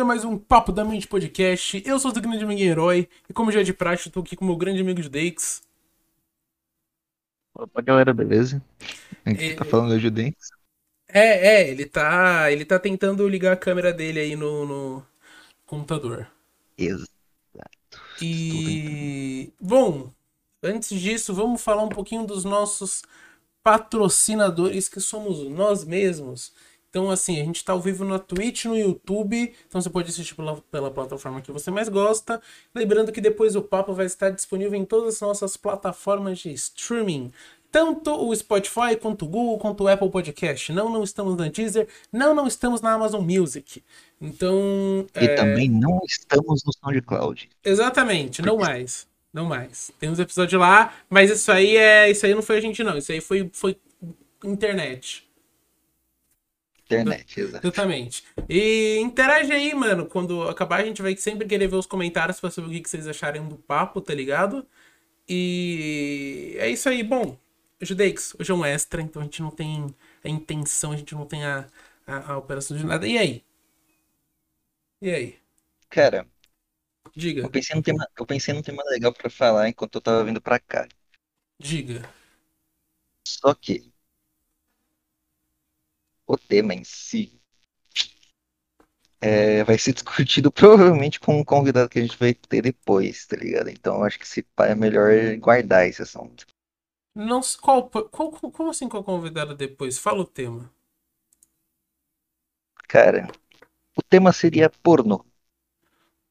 a mais um Papo da Mente Podcast. Eu sou o grande amigo Herói e como já é de praxe, tô aqui com o meu grande amigo Judeix. Opa, galera, beleza? A gente E- tá falando de Judens. É, é, ele tá, ele tá tentando ligar a câmera dele aí no, no computador. Exato. E bom, antes disso, vamos falar um pouquinho dos nossos patrocinadores que somos nós mesmos. Então, assim, a gente tá ao vivo na Twitch, no YouTube, então você pode assistir pela, pela plataforma que você mais gosta. Lembrando que depois o papo vai estar disponível em todas as nossas plataformas de streaming. Tanto o Spotify, quanto o Google, quanto o Apple Podcast. Não, não estamos na Deezer, não, não estamos na Amazon Music. Então, E é, também não estamos no SoundCloud. Exatamente, não mais. Não mais. Tem uns episódios lá, mas isso aí é. Isso aí não foi a gente, não. Isso aí foi, foi internet. Internet, exato. Exatamente. E interage aí, mano. Quando acabar, a gente vai sempre querer ver os comentários pra saber o que vocês acharem do papo, tá ligado? E é isso aí. Bom, Judeix, hoje é um extra, então a gente não tem a intenção, a gente não tem a, a, a operação de nada. E aí? E aí? Cara, Diga, eu pensei num tema, eu pensei num tema legal pra falar enquanto eu tava vindo pra cá. diga. Só que o tema em si é, vai ser discutido provavelmente com um convidado que a gente vai ter depois, tá ligado? Então eu acho que se pá, é melhor guardar esse assunto. Não, qual, qual, como assim qual convidado depois? Fala o tema. Cara, o tema seria pornô.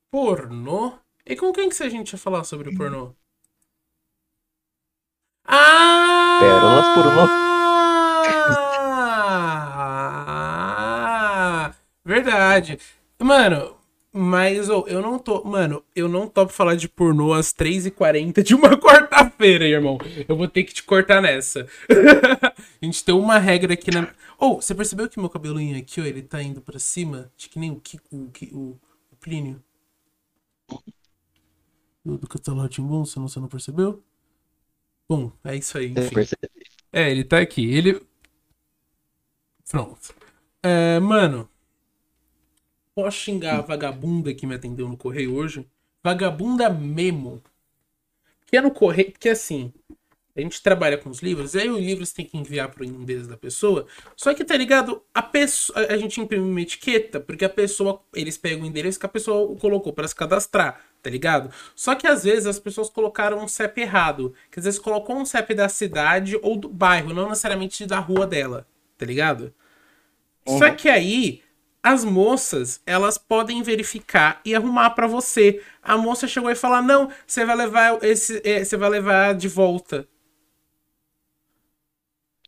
Pornô? E com quem que a gente ia falar sobre o pornô? Ah! Pérolas pornô. Ah! Verdade. Mano, mas ô, eu não tô. Mano, eu não topo falar de pornô às 3h40 de uma quarta-feira, irmão. Eu vou ter que te cortar nessa. A gente tem uma regra aqui na. Ô, você percebeu que meu cabelinho aqui, ó, ele tá indo pra cima? Acho que nem o Kiko, o, o, o Plínio. Do, do Castelo você não, você não percebeu? Bom, é isso aí, enfim. É, ele tá aqui. Ele. Pronto. É, mano. Posso xingar a vagabunda que me atendeu no correio hoje? Vagabunda mesmo. Que é no correio. Porque assim. A gente trabalha com os livros, e aí os livros tem que enviar pro endereço da pessoa. Só que, tá ligado? A pessoa. A gente imprime uma etiqueta, porque a pessoa. Eles pegam o endereço que a pessoa colocou pra se cadastrar, tá ligado? Só que às vezes as pessoas colocaram um CEP errado. Que às vezes colocou um CEP da cidade ou do bairro, não necessariamente da rua dela, tá ligado? Só Uhum. que aí as moças, elas podem verificar e arrumar pra você. A moça chegou e falou: "Não, você vai levar esse, é, você vai levar de volta".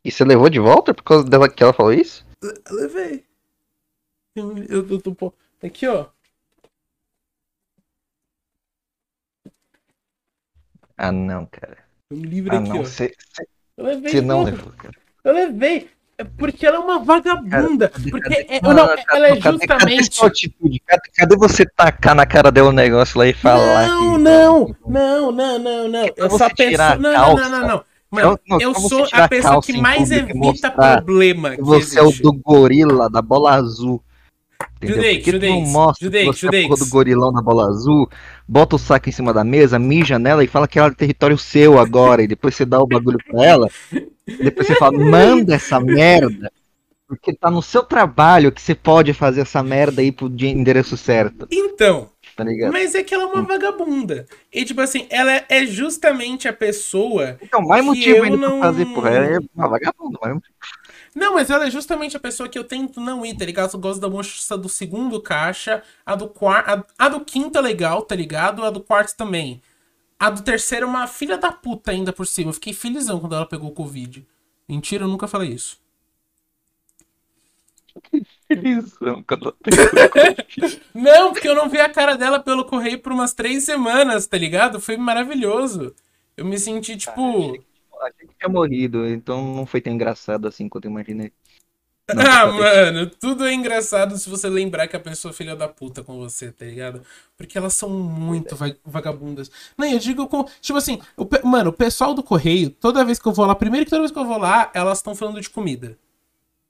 E você levou de volta por causa dela que ela falou isso? Eu levei. Eu, eu, eu tô aqui, ó. Ah, não, cara. Tem um livro Ah, aqui, não. ó. Eu levei. você não levou, cara. Eu levei. É porque ela é uma vagabunda. porque é- Não, não, não, ela é cadê- cadê justamente. sua atitude? Cadê, cadê você tacar na cara dela o negócio lá e falar Não, que... não, não, não, não, não. Eu pra só penso. Não, não, não, não, não. Mano, Não, não, eu você sou a pessoa que mais evita problema que você é o existe. do gorila da bola azul. Não Judeix, mostra que você é porra do gorilão da bola azul, bota o saco em cima da mesa, mija nela e fala que ela é território seu agora, e depois você dá o bagulho pra ela, depois você fala, manda essa merda, porque tá no seu trabalho que você pode fazer essa merda aí pro de- endereço certo, Então, tá mas é que ela é uma vagabunda. E tipo assim, ela é justamente a pessoa. Então, mais motivo ainda não- pra fazer, porra, é uma vagabunda, mas Não, mas ela é justamente a pessoa que eu tento não ir, tá ligado? Eu gosto da moça do segundo caixa, a do quarto. A, a do quinto é legal, tá ligado? A do quarto também. A do terceiro é uma filha da puta ainda por cima. Eu fiquei felizão quando ela pegou o Covid. Mentira, eu nunca falei isso. isso, quando- Não, porque eu não vi a cara dela pelo correio por umas três semanas, tá ligado? Foi maravilhoso. Eu me senti, tipo. Achei que tinha morrido, então não foi tão engraçado assim quanto eu imaginei. Não, Ah, tá mano, tudo é engraçado se você lembrar que a pessoa é filha da puta com você, tá ligado? Porque elas são muito va- vagabundas. Não, eu digo com. Tipo assim, o pe- mano, o pessoal do correio, toda vez que eu vou lá, primeiro que toda vez que eu vou lá, elas estão falando de comida.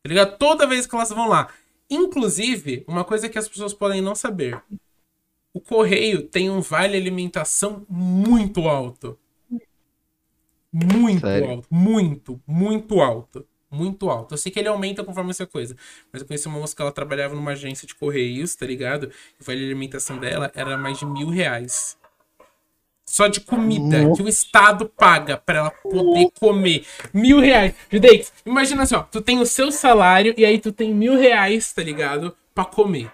Tá ligado? Toda vez que elas vão lá. Inclusive, uma coisa que as pessoas podem não saber. O correio tem um vale alimentação muito alto. Muito Sério? alto. Muito, muito alto. Muito alto. Eu sei que ele aumenta conforme essa coisa. Mas eu conheci uma moça que ela trabalhava numa agência de correios, tá ligado? E o vale alimentação dela era mais de mil reais. Só de comida que o Estado paga pra ela poder comer. Mil reais. Judeix, imagina assim, ó. Tu tem o seu salário e aí tu tem mil reais, tá ligado? Pra comer.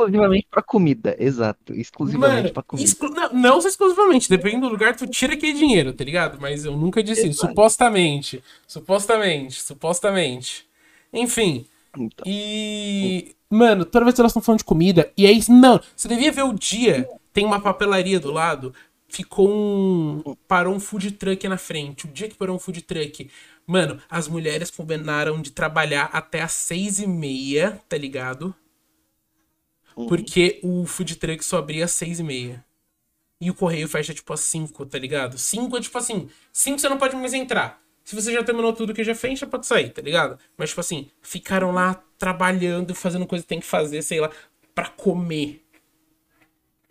Exclusivamente pra comida, exato. Exclusivamente Mano, pra comida. exclu- não, não só exclusivamente, depende do lugar, tu tira aquele dinheiro, tá ligado? Mas eu nunca disse isso. Exato. Supostamente. Supostamente. Supostamente. Enfim. Então, E. Mano, toda vez que elas estão falando de comida, e aí. Não, você devia ver o dia. Tem uma papelaria do lado. Ficou um. Parou um food truck na frente. O dia que parou um food truck. Mano, as mulheres combinaram de trabalhar até às seis e meia, tá ligado? Porque o food truck só abria às seis e meia. E o correio fecha tipo às 5, tá ligado? 5 é tipo assim, 5 você não pode mais entrar. Se você já terminou tudo que já fez, já pode sair, tá ligado? Mas tipo assim, ficaram lá trabalhando, fazendo coisa que tem que fazer, sei lá, pra comer.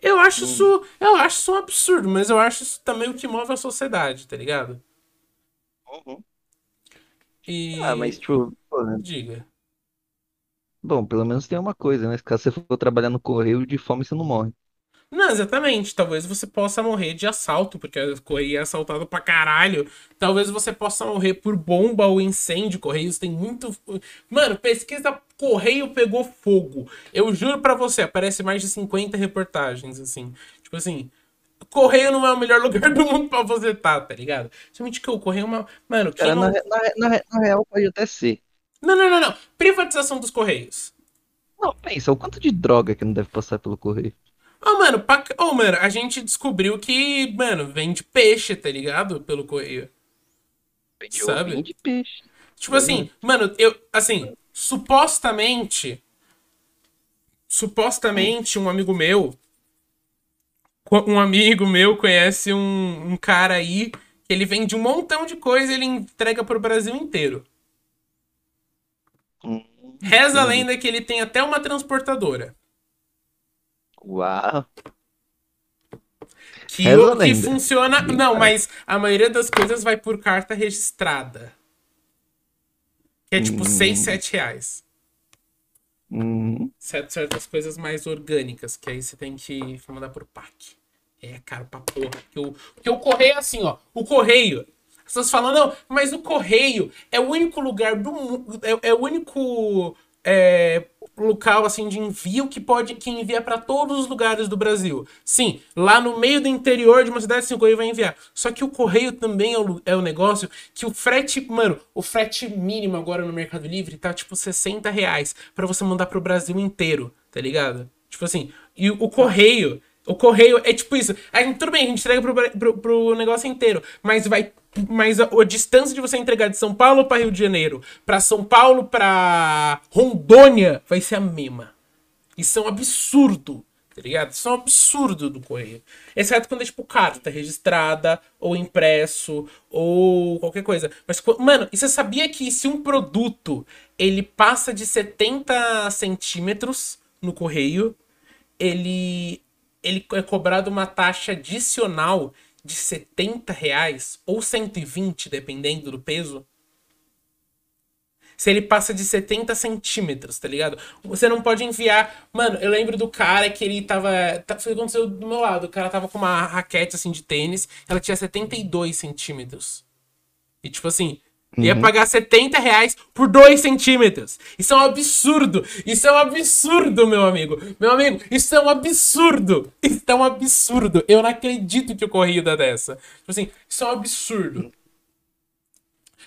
Eu acho isso, eu acho isso um absurdo, mas eu acho isso também o que move a sociedade, tá ligado? Uhum. E Ah, mas tipo, pô, né? diga. Bom, pelo menos tem uma coisa, né? Se caso você for trabalhar no correio, de fome você não morre. Não, exatamente. Talvez você possa morrer de assalto, porque a Correio é assaltado pra caralho. Talvez você possa morrer por bomba ou incêndio. Correios tem muito. Mano, pesquisa Correio pegou fogo. Eu juro pra você, aparece mais de 50 reportagens, assim. Tipo assim. Correio não é o melhor lugar do mundo pra você tá, tá ligado? Somente que o Correio é uma. Mano, Cara, não... na, na, na, na real pode até ser. Não, não, não, não. Privatização dos Correios. Não, pensa, o quanto de droga que não deve passar pelo correio. Ô, mano, pra... Ô, mano, a gente descobriu que, mano, vende peixe, tá ligado? Pelo Correio. Vende Sabe? ovinho de peixe. Tipo assim, mano, eu, assim, supostamente, supostamente um amigo meu, um amigo meu conhece um, um cara aí que ele vende um montão de coisa e ele entrega pro Brasil inteiro. Reza a lenda que ele tem até uma transportadora. Uau. Que, Reza o- que lenda. funciona. Não, mas a maioria das coisas vai por carta registrada. Que é tipo Hum. 6, 7 reais. Hum, Certo- certas coisas mais orgânicas, que aí você tem que mandar por pack. É caro pra porra. Porque o, porque o correio é assim, ó. O correio. As pessoas falam, não, mas o correio é o único lugar do mundo. É, é o único é, local assim de envio que pode que envia pra todos os lugares do Brasil. Sim, lá no meio do interior de uma cidade, sim, o correio vai enviar. Só que o correio também é o, é o negócio que o frete, mano, o frete mínimo agora no Mercado Livre tá tipo 60 reais pra você mandar pro Brasil inteiro, tá ligado? Tipo assim, e o correio. O correio é tipo isso. Tudo bem, a gente entrega pro, pro, pro negócio inteiro, mas vai. Mas a, a distância de você entregar de São Paulo pra Rio de Janeiro, pra São Paulo pra Rondônia, vai ser a mesma. Isso é um absurdo, tá ligado? Isso é um absurdo do correio. Exceto quando é tipo carta registrada, ou impresso, ou qualquer coisa. Mas, mano, e você sabia que se um produto ele passa de 70 centímetros no correio, ele, ele é cobrado uma taxa adicional de 70 reais ou 120, dependendo do peso. Se ele passa de 70 centímetros, tá ligado? Você não pode enviar. Mano, eu lembro do cara que ele tava. Foi o que aconteceu do meu lado. O cara tava com uma raquete assim de tênis, ela tinha 72 centímetros. E tipo assim, ia Uhum. pagar 70 reais por 2 centímetros. Isso é um absurdo. Isso é um absurdo, meu amigo. Meu amigo, isso é um absurdo. Isso é um absurdo. Eu não acredito que o correio dá dessa. Tipo assim, isso é um absurdo.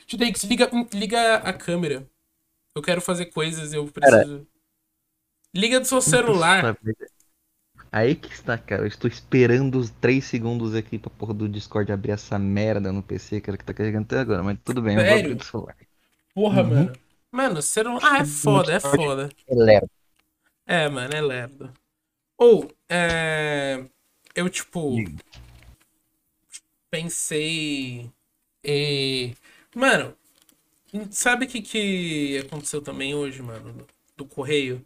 Judeix, liga, liga a câmera. Eu quero fazer coisas, eu preciso. Liga do seu celular. Aí que está, cara. Eu estou esperando os 3 segundos aqui pra porra do Discord abrir essa merda no PC, cara, que tá carregando até agora. Mas tudo bem, eu vou Sério? abrir do celular. Porra, Uhum. mano. Mano, celular. Ah, é foda, é foda. Galera. É, mano, é lerdo. Ou, é. Eu, tipo. Pensei. E. Mano, sabe o que, que aconteceu também hoje, mano? do correio,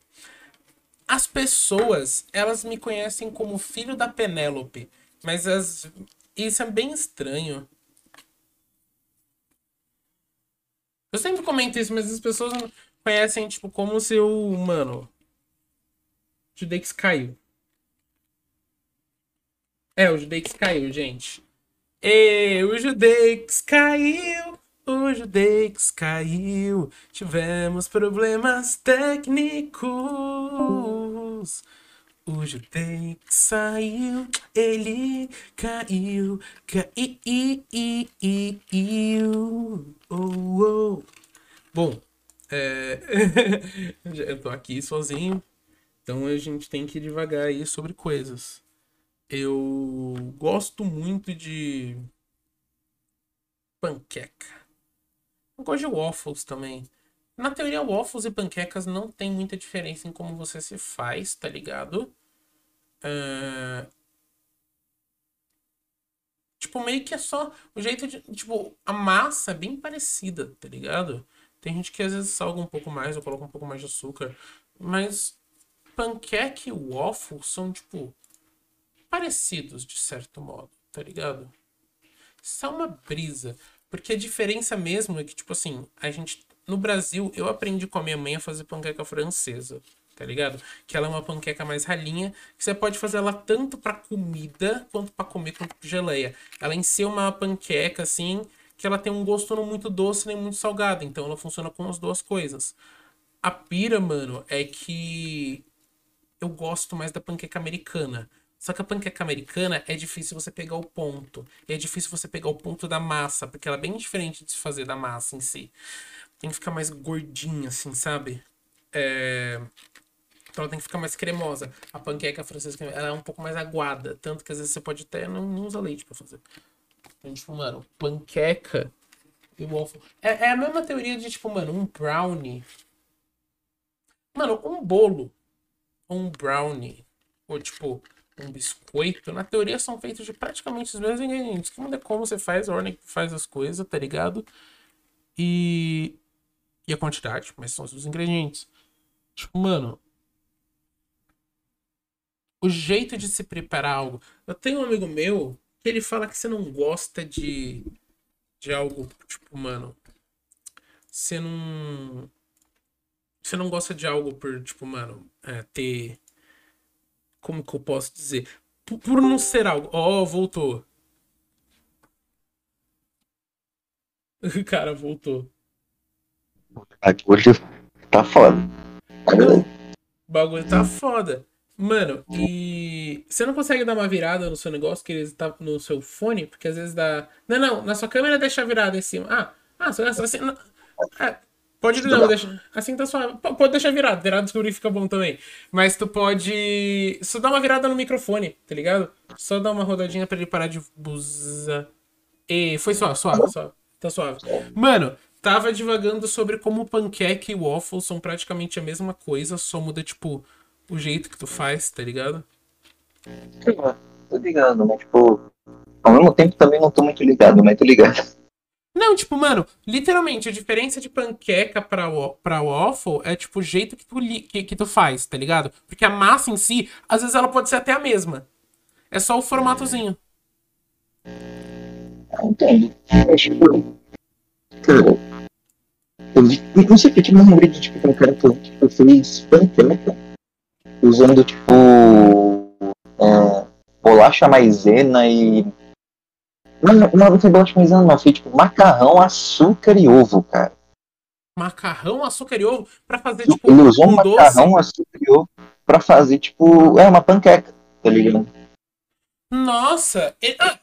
as pessoas, elas me conhecem como filho da Penélope. Mas as... isso é bem estranho. Eu sempre comento isso, mas as pessoas conhecem, tipo, como se eu, mano. O Judex caiu. É, o Judex caiu, gente. E o Judex caiu. O Judex caiu. Tivemos problemas técnicos. O Judex saiu. Ele caiu. Caiu. Oh, oh. Bom, é... eu tô aqui sozinho. Então a gente tem que devagar aí sobre coisas. Eu gosto muito de panqueca. Eu gosto de waffles também. Na teoria, waffles e panquecas não tem muita diferença em como você se faz, tá ligado? É... Tipo, meio que é só o jeito de. Tipo, a massa é bem parecida, tá ligado? Tem gente que às vezes salga um pouco mais ou coloca um pouco mais de açúcar. Mas panqueca e waffle são, tipo, parecidos de certo modo, tá ligado? Isso é uma brisa. Porque a diferença mesmo é que, tipo assim, a gente. No Brasil, eu aprendi com a minha mãe a fazer panqueca francesa, tá ligado? Que ela é uma panqueca mais ralinha, que você pode fazer ela tanto para comida quanto para comer quanto pra geleia. Ela em si é uma panqueca, assim, que ela tem um gosto não muito doce nem muito salgado, então ela funciona com as duas coisas. A pira, mano, é que eu gosto mais da panqueca americana. Só que a panqueca americana é difícil você pegar o ponto. E é difícil você pegar o ponto da massa, porque ela é bem diferente de se fazer da massa em si. Tem que ficar mais gordinha, assim, sabe? É... Então ela tem que ficar mais cremosa. A panqueca francesa ela é um pouco mais aguada. Tanto que às vezes você pode até não, não usar leite para fazer. Então, tipo, mano, panqueca e waffle. É, é a mesma teoria de, tipo, mano, um brownie. Mano, um bolo. Um brownie. Ou, tipo, um biscoito, na teoria são feitos de praticamente os mesmos ingredientes. Que muda como você faz, a ordem que faz as coisas, tá ligado? E. E a quantidade, mas são os ingredientes. Tipo, mano. O jeito de se preparar algo. Eu tenho um amigo meu que ele fala que você não gosta de. De algo, tipo, mano. Você não. Você não gosta de algo por, tipo, mano, é, ter como que eu posso dizer? Por, por não ser algo. Ó, oh, voltou. O cara voltou. Hoje tá foda. O bagulho tá foda. Mano, e você não consegue dar uma virada no seu negócio que ele tá no seu fone? Porque às vezes dá. Não, não, na sua câmera deixa virada em cima. Ah, ah, assim. Não... É, Pode não, deixa. Assim tá suave. Pode deixar virado. Virado descobrir fica bom também. Mas tu pode. Só dar uma virada no microfone, tá ligado? Só dar uma rodadinha pra ele parar de buzar. E foi suave, suave, suave. Tá suave. Mano, tava divagando sobre como pancake e waffle são praticamente a mesma coisa, só muda, tipo, o jeito que tu faz, tá ligado? Tô ligado, mas, tipo, ao mesmo tempo também não tô muito ligado, mas tô ligado. Não, tipo, mano, literalmente, a diferença de panqueca pra, pra waffle é, tipo, o jeito que tu, que, que tu faz, tá ligado? Porque a massa em si, às vezes ela pode ser até a mesma. É só o formatozinho. Entendo. É, tipo, cara, eu não sei porque tipo, eu lembrei de, tipo, um cara que tipo, fez panqueca usando, tipo, é, bolacha maisena e não, não, não foi bolacha maisena, não. Foi tipo macarrão, açúcar e ovo, cara. Macarrão, açúcar e ovo? Pra fazer, tipo, Ele usou um macarrão, doce? açúcar e ovo pra fazer, tipo, é uma panqueca, tá ligado? Nossa! Ele... Ah,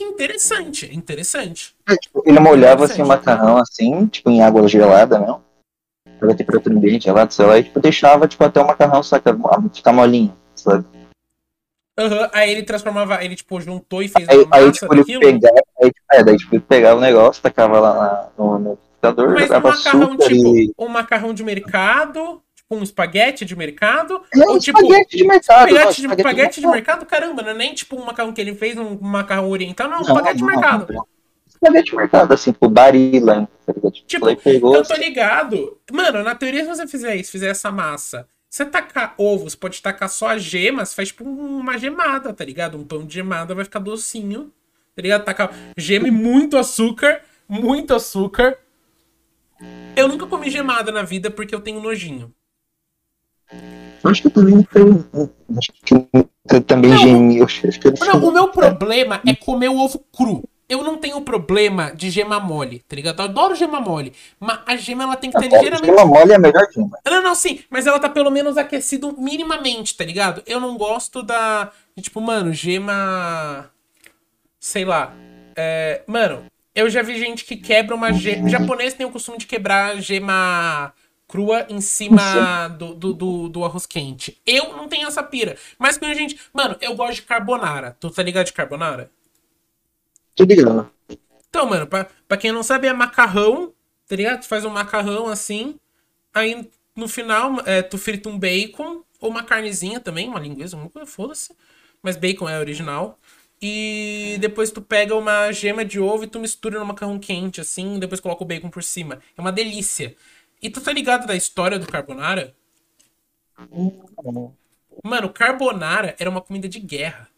interessante, interessante. É, tipo, ele molhava, assim, o macarrão, assim, tipo, em água gelada, não? Pra temperatura ambiente gelada, sei lá, e, tipo, deixava, tipo, até o macarrão, saca, ficar molinho, sabe? Uhum, aí ele transformava, ele tipo juntou e fez aí, uma aí, tipo, ele pegava, aí, é, daí tipo, ele pegava o negócio, tacava lá na, no, no computador, Mas um macarrão tipo, e... um macarrão de mercado, tipo um espaguete de mercado, é, ou tipo espaguete de mercado, espaguete, de, espaguete, espaguete de, mercado, caramba, não é nem tipo um macarrão que ele fez, um macarrão oriental, não, não espaguete de mercado. espaguete mercado, assim, tipo Barilla, tá ligado? Tipo, Tipo, aí pegou, Eu tô ligado. Mano, na teoria, se você fizer isso, fizer essa massa, você tacar ovos, pode tacar só as gemas, faz tipo uma gemada, tá ligado? Um pão de gemada vai ficar docinho, tá ligado? Tacar gema e muito açúcar, muito açúcar. Eu nunca comi gemada na vida porque eu tenho nojinho. Acho que eu também tenho. Acho que também Não. gemi. Acho que eu Não, o meu problema é comer o ovo cru. Eu não tenho problema de gema mole, tá ligado? Eu adoro gema mole. Mas a gema ela tem que ter ligeiramente Gema mole é a melhor gema. Não, não, sim, mas ela tá pelo menos aquecido minimamente, tá ligado? Eu não gosto da. Tipo, mano, gema. Sei lá. É, mano, eu já vi gente que quebra uma gema. O japonês tem o costume de quebrar gema crua em cima do, do, do, do arroz quente. Eu não tenho essa pira. Mas quando a gente. Mano, eu gosto de carbonara. Tu tá ligado de carbonara? Tô ligado. Então, mano, pra, pra quem não sabe, é macarrão, tá ligado? Tu faz um macarrão assim, aí no final é, tu frita um bacon, ou uma carnezinha também, uma linguiça, uma coisa, foda-se. Mas bacon é original. E depois tu pega uma gema de ovo e tu mistura no macarrão quente, assim, depois coloca o bacon por cima. É uma delícia. E tu tá ligado da história do carbonara? Mano, carbonara era uma comida de guerra.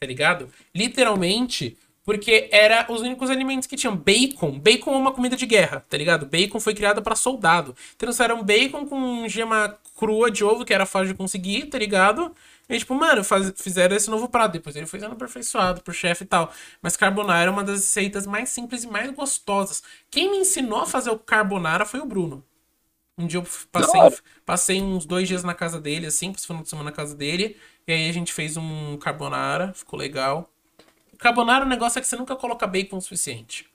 Tá ligado? Literalmente, porque era os únicos alimentos que tinham. Bacon. Bacon é uma comida de guerra, tá ligado? Bacon foi criado pra soldado. Trouxeram bacon com gema crua de ovo, que era fácil de conseguir, tá ligado? E tipo, mano, faz- fizeram esse novo prato. Depois ele foi sendo aperfeiçoado pro chefe e tal. Mas carbonara é uma das receitas mais simples e mais gostosas. Quem me ensinou a fazer o carbonara foi o Bruno. Um dia eu passei, passei uns dois dias na casa dele, assim, passei final de semana na casa dele. E aí a gente fez um carbonara, ficou legal. Carbonara, o negócio é que você nunca coloca bacon o suficiente.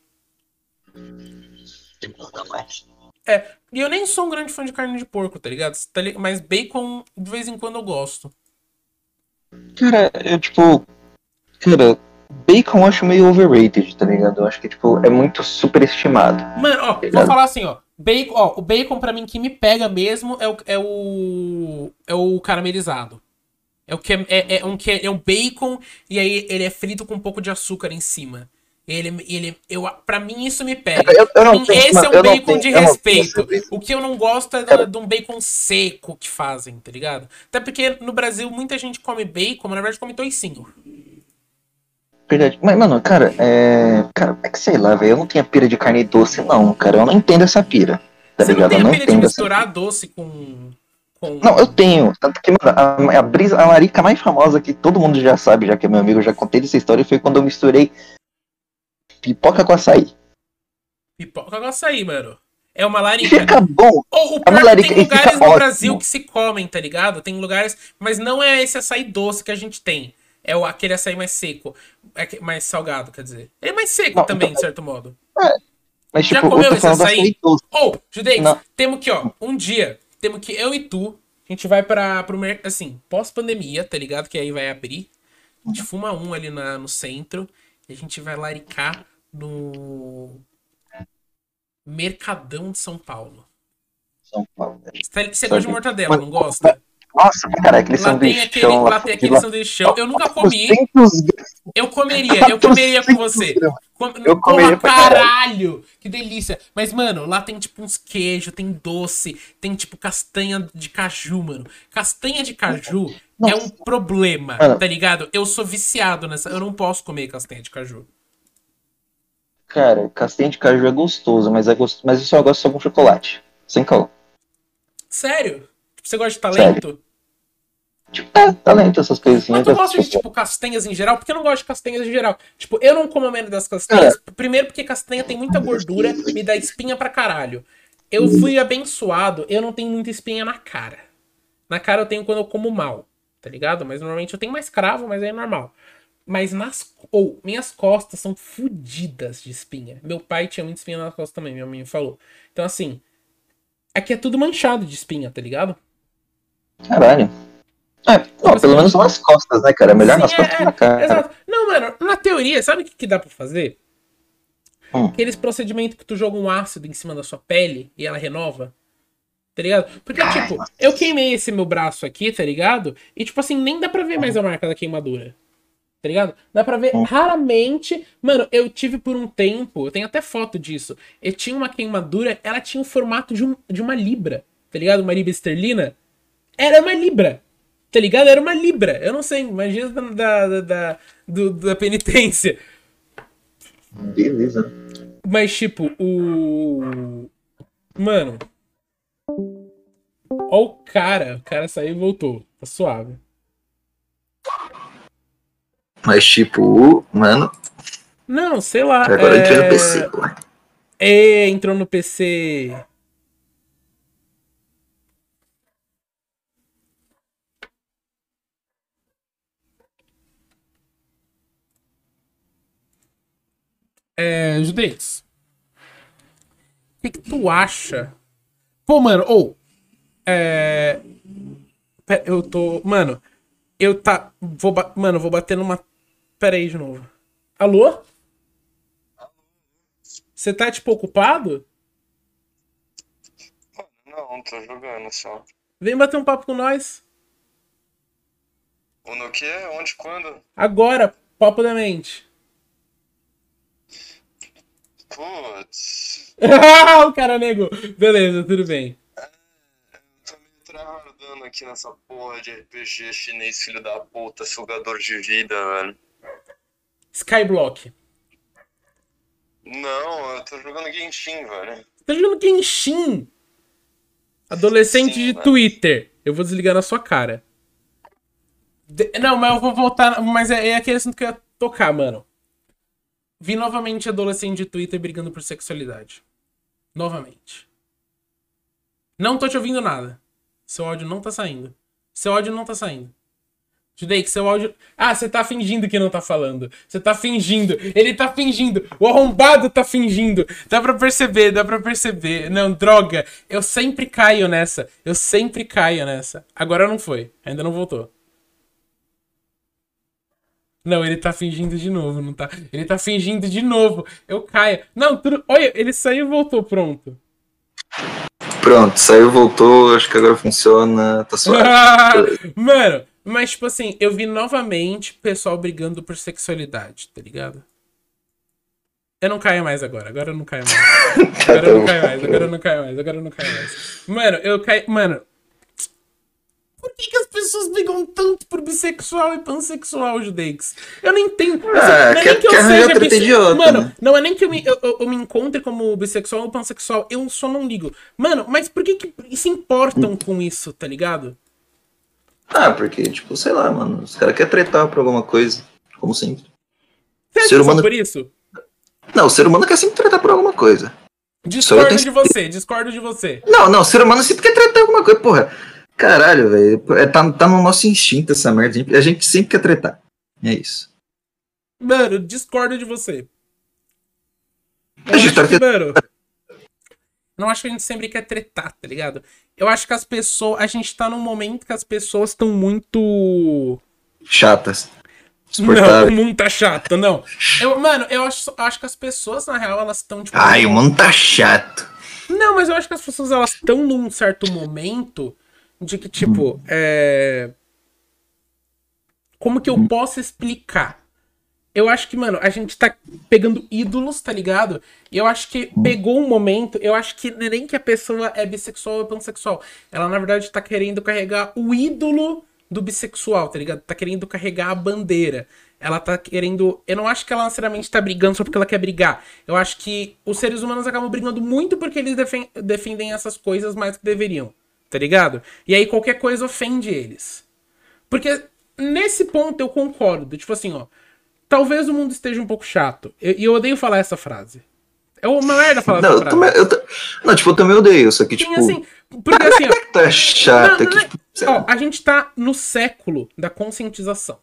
É, e eu nem sou um grande fã de carne de porco, tá ligado? Tá Mas bacon, de vez em quando, eu gosto. Cara, eu tipo. Cara, bacon eu acho meio overrated, tá ligado? Eu acho que, tipo, é muito superestimado. Mano, ó, vou Obrigado. falar assim, ó. Bacon, ó, o bacon pra mim que me pega mesmo é o é o, é o caramelizado. É o que é, é, é um que é, é um bacon e aí ele é frito com um pouco de açúcar em cima. Ele ele eu para mim isso me pega. Eu- eu Pra mim, tenho- esse é um bacon tenho- de respeito. O que eu não gosto é da- de um bacon seco que fazem, tá ligado? Até porque no Brasil muita gente come bacon, mas na verdade come toicinho. Verdade. Mas, mano, cara, é. Cara, é que sei lá, velho. Eu não tenho pira de carne doce, não, cara. Eu não entendo essa pira. Tá Você não ligado? tem eu a não pilha de entendo essa misturar doce com com Não, eu tenho. Tanto que, mano, a, a brisa, a larica mais famosa que todo mundo já sabe, já que é meu amigo, eu já contei dessa história, foi quando eu misturei pipoca com açaí. pipoca com açaí, mano. É uma larica. fica bom. Ou o É uma larica tem lugares no ótimo. Brasil que se comem, tá ligado? Tem lugares, mas não é esse açaí doce que a gente tem. É o, aquele açaí mais seco, é mais salgado, quer dizer. Ele é mais seco Não, também, então- de certo modo. Mas, Já tipo, comeu esse açaí? Ou, Judeix, Não. temos que, ó, um dia, temos que eu e tu, a gente vai para pro mercado, assim, pós-pandemia, tá ligado? Que aí vai abrir. A gente fuma um ali na, no centro e a gente vai laricar no Mercadão de São Paulo. São Paulo. Você, tá- você gosta de mortadela, Mas- não gosta? Nossa, cara, aquele Lá tem aquele, sanduichão lá tem aquele sanduichão. Eu nunca comi. 400 gramas. Eu comeria, eu comeria com você. Com... Eu comeria Porra, pra caralho. caralho! Que delícia. Mas, mano, lá tem tipo uns queijos, tem doce, tem tipo castanha de caju, mano. Castanha de caju é um problema, Mano. tá ligado? Eu sou viciado nessa. Eu não posso comer castanha de caju. Cara, castanha de caju é gostoso, mas, é gostoso, mas eu só gosto só com chocolate. Sem cal. Sério? Você gosta de talento? Tipo, é, talento, essas coisinhas. Mas tu gosta de, tipo, castanhas em geral? Porque eu não gosto de castanhas em geral. Tipo, eu não como a menos das castanhas. Primeiro porque castanha tem muita gordura, me dá espinha pra caralho. Eu fui abençoado, eu não tenho muita espinha na cara. Na cara eu tenho quando eu como mal, tá ligado? Mas normalmente eu tenho mais cravo, mas aí é normal. Mas nas... Ou, minhas costas são fodidas de espinha. Meu pai tinha muita espinha nas costas também, minha mãe me falou. Então, assim... Aqui é tudo manchado de espinha, tá ligado? Caralho. É, não, pelo menos nas costas, né, cara? É melhor Sim, nas é, costas que é, na cara. Exato. Não, mano, na teoria, sabe o que, que dá pra fazer? Hum. Aqueles procedimentos que tu joga um ácido em cima da sua pele e ela renova. Tá ligado? Porque, tipo, eu queimei esse meu braço aqui, tá ligado? E, tipo assim, nem dá pra ver mais a marca da queimadura. Tá ligado? Dá pra ver Hum. raramente. Mano, eu tive por um tempo, eu tenho até foto disso. Eu tinha uma queimadura, ela tinha o formato de, um, de uma libra. Tá ligado? Uma libra esterlina. Era uma libra. Tá ligado? Era uma libra. Eu não sei, imagina da, da, da, do- da penitência. Beleza. Mas, tipo, o. Mano. Ó o cara. O cara saiu e voltou. Tá suave. Mas tipo, mano, Não, sei lá. agora eu entrei no é... PC. ué. É, entrou no PC. É, Judeus. O que, que tu acha? Pô, mano, ou. é. Pera, Eu tô. Mano, eu tá. Vou ba- Mano, vou bater numa. Pera aí de novo. Alô? Você tá, tipo, ocupado? Não, tô jogando só. Vem bater um papo com nós. O no quê? Onde? Quando? Agora, papo da mente. Putz. o cara negou. Beleza, tudo bem. Tô meio travardando aqui nessa porra de RPG chinês, filho da puta, sugador de vida, velho. Skyblock. Não, eu tô jogando Genshin, velho. Tá jogando Genshin? Adolescente Sim, de. Twitter. Eu vou desligar na sua cara. De- Não, mas eu vou voltar. Mas é, é aquele assunto que eu ia tocar, mano. Vi novamente adolescente de Twitter brigando por sexualidade. Novamente. Não tô te ouvindo nada. Seu áudio não tá saindo. Seu áudio não tá saindo. Judei, que seu áudio. Ah, você tá fingindo que não tá falando. Você tá fingindo. Ele tá fingindo. O arrombado tá fingindo. Dá pra perceber, dá pra perceber. Não, droga. Eu sempre caio nessa. Eu sempre caio nessa. Agora não foi. Ainda não voltou. Não, ele tá fingindo de novo, não tá? Ele tá fingindo de novo. Eu caio. Não, tudo. Olha, ele saiu e voltou, pronto. Pronto, saiu, voltou, acho que agora funciona, tá suave. Mano, mas tipo assim, eu vi novamente pessoal brigando por sexualidade, tá ligado? Eu não caio mais agora, agora eu não caio mais. Agora eu não caio mais, agora eu não caio mais, agora eu não caio mais. Mano, eu caio. Mano. Por que, que as pessoas brigam tanto por bissexual e pansexual, Judeix? Eu não entendo. Assim, Ah, não é nem que eu seja treta bisse- idiota, Mano, né? não é nem que eu me, eu, eu- eu me encontre como bissexual ou pansexual. Eu só não ligo. Mano, mas por que, que se importam com isso, tá ligado? Ah, porque, tipo, sei lá, mano, os caras querem tretar por alguma coisa, como sempre. Você Ser humano- por isso? Não, o ser humano quer sempre tretar por alguma coisa. Discordo tenho de você, discordo de você. Não, não, o ser humano sempre quer tretar alguma coisa, porra. Caralho, velho, é, tá, tá no nosso instinto essa merda, a gente, sempre quer tretar. É isso. Mano, discordo de você. Eu A gente acho tá que, mano, não acho que a gente sempre quer tretar, tá ligado? Eu acho que as pessoas. A gente tá num momento que as pessoas estão muito. Chatas. Não, o mundo tá chato, não. Eu, mano, eu acho, acho que as pessoas, na real, elas estão, tipo. Ai, o mundo tá chato. Não, mas eu acho que as pessoas elas estão num certo momento de que, tipo, é. Como que eu posso explicar? Eu acho que, mano, a gente tá pegando ídolos, tá ligado? E eu acho que pegou um momento. Eu acho que é nem que a pessoa é bissexual ou pansexual. Ela, na verdade, tá querendo carregar o ídolo do bissexual, tá ligado? Tá querendo carregar a bandeira. Ela tá querendo. Eu não acho que ela necessariamente tá brigando só porque ela quer brigar. Eu acho que os seres humanos acabam brigando muito porque eles defen- defendem essas coisas mais que deveriam, tá ligado? E aí qualquer coisa ofende eles. Porque nesse ponto eu concordo. Tipo assim, ó. Talvez o mundo esteja um pouco chato. E eu, eu odeio falar essa frase. É uma merda falar Não, essa frase. também, eu não, tipo, eu também odeio, só que, Sim, tipo, assim, porque assim, ó, tá chato, Não, é que, não é- tipo, ó, a gente tá no século da conscientização.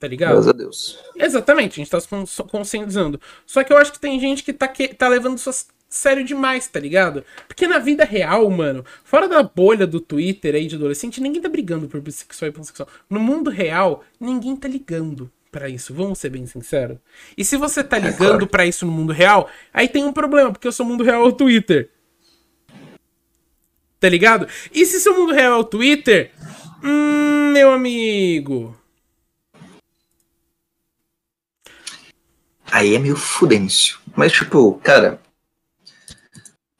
Tá ligado? graças a Deus. Exatamente, a gente tá se cons- conscientizando. Só que eu acho que tem gente que tá, que, tá levando isso a s- sério demais, tá ligado? Porque na vida real, mano, fora da bolha do Twitter aí de adolescente, ninguém tá brigando por bissexual e pansexual. No mundo real, ninguém tá ligando pra isso, vamos ser bem sinceros. E se você tá ligando claro. pra isso no mundo real, aí tem um problema, porque o seu mundo real é o Twitter. Tá ligado? E se seu mundo real é o Twitter, hum, meu amigo. aí é meio fudêncio. Mas, tipo, cara.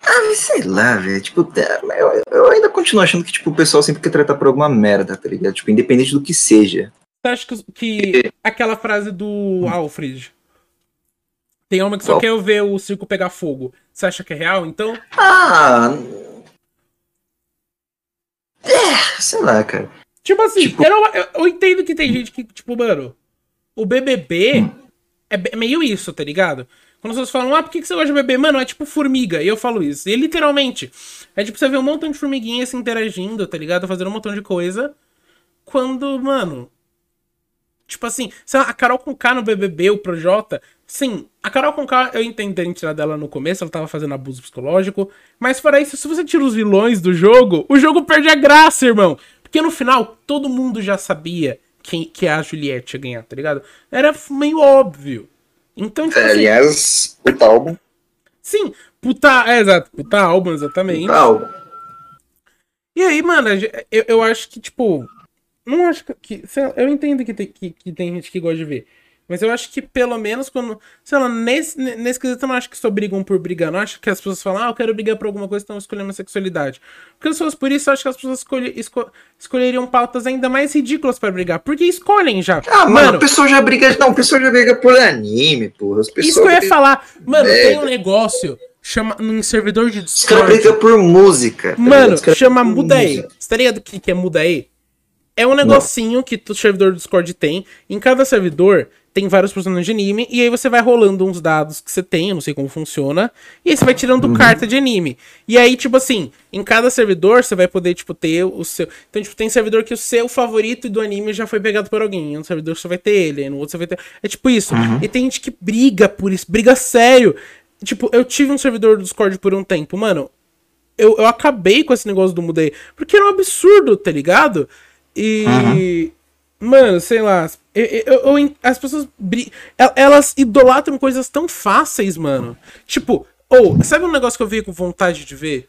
Ah, sei lá, velho. Tipo, é, eu, eu ainda continuo achando que, tipo, o pessoal sempre quer tratar por alguma merda, tá ligado? Tipo, independente do que seja. Você acha que, que aquela frase do Alfred? Tem homem que só Qual? quer ver o circo pegar fogo. Você acha que é real, então? Ah. É, sei lá, cara. Tipo assim, Tipo- eu, não- eu- entendo que tem gente que, tipo, mano, o BBB é be- meio isso, tá ligado? Quando as pessoas falam, ah, por que que você gosta de BBB? Mano, é tipo formiga. E eu falo isso. E literalmente, é tipo você vê um montão de formiguinhas se interagindo, tá ligado? Fazendo um montão de coisa. Quando, mano. Tipo assim, a Carol com K no BBB, o Projota. Sim, a Carol com K, eu entendo terem tirado dela no começo, ela tava fazendo abuso psicológico. Mas fora isso, se você tira os vilões do jogo, o jogo perde a graça, irmão. Porque no final, todo mundo já sabia quem, que a Juliette ia ganhar, tá ligado? Era meio óbvio. Então, tipo É, assim, aliás, o álbum. sim, puta, é, exato, puta álbum, exatamente. álbum. E aí, mano, eu, eu acho que, tipo. Não acho que. lá, eu entendo que tem, que, que tem gente que gosta de ver. Mas eu acho que pelo menos quando. Sei lá, nesse, nesse quesito eu não acho que só brigam por brigar. Não acho que as pessoas falam, ah, eu quero brigar por alguma coisa, estão escolhendo a sexualidade. Porque se fosse por isso, eu acho que as pessoas escolhe- esco- escolheriam pautas ainda mais ridículas pra brigar. Porque escolhem já. Ah, mano, o pessoal já briga. Não, pessoal já briga por anime, porra. As pessoas isso que eu ia brigam- falar. Mano, tem Merda. um negócio. Chama, num servidor de Os caras Discord. brigam por música. tá? Mano, chama Muda aí. Você tá ligado o que, que é Muda aí? É um negocinho que o servidor do Discord tem. Em cada servidor tem vários personagens de anime. E aí você vai rolando uns dados que você tem, eu não sei como funciona. E aí você vai tirando Uhum. carta de anime. E aí, tipo assim, em cada servidor você vai poder, tipo, ter o seu. Então, tipo, tem servidor que o seu favorito do anime já foi pegado por alguém. Em um servidor você vai ter ele, no outro você vai ter. É tipo isso. Uhum. E tem gente que briga por isso, briga sério. Tipo, eu tive um servidor do Discord por um tempo, mano eu, eu acabei com esse negócio do mudei. Porque era um absurdo, tá ligado? E. Mano, sei lá. Eu- eu- eu- as pessoas. bri- Elas idolatram coisas tão fáceis, mano. Tipo, ou, sabe um negócio que eu vi com vontade de ver?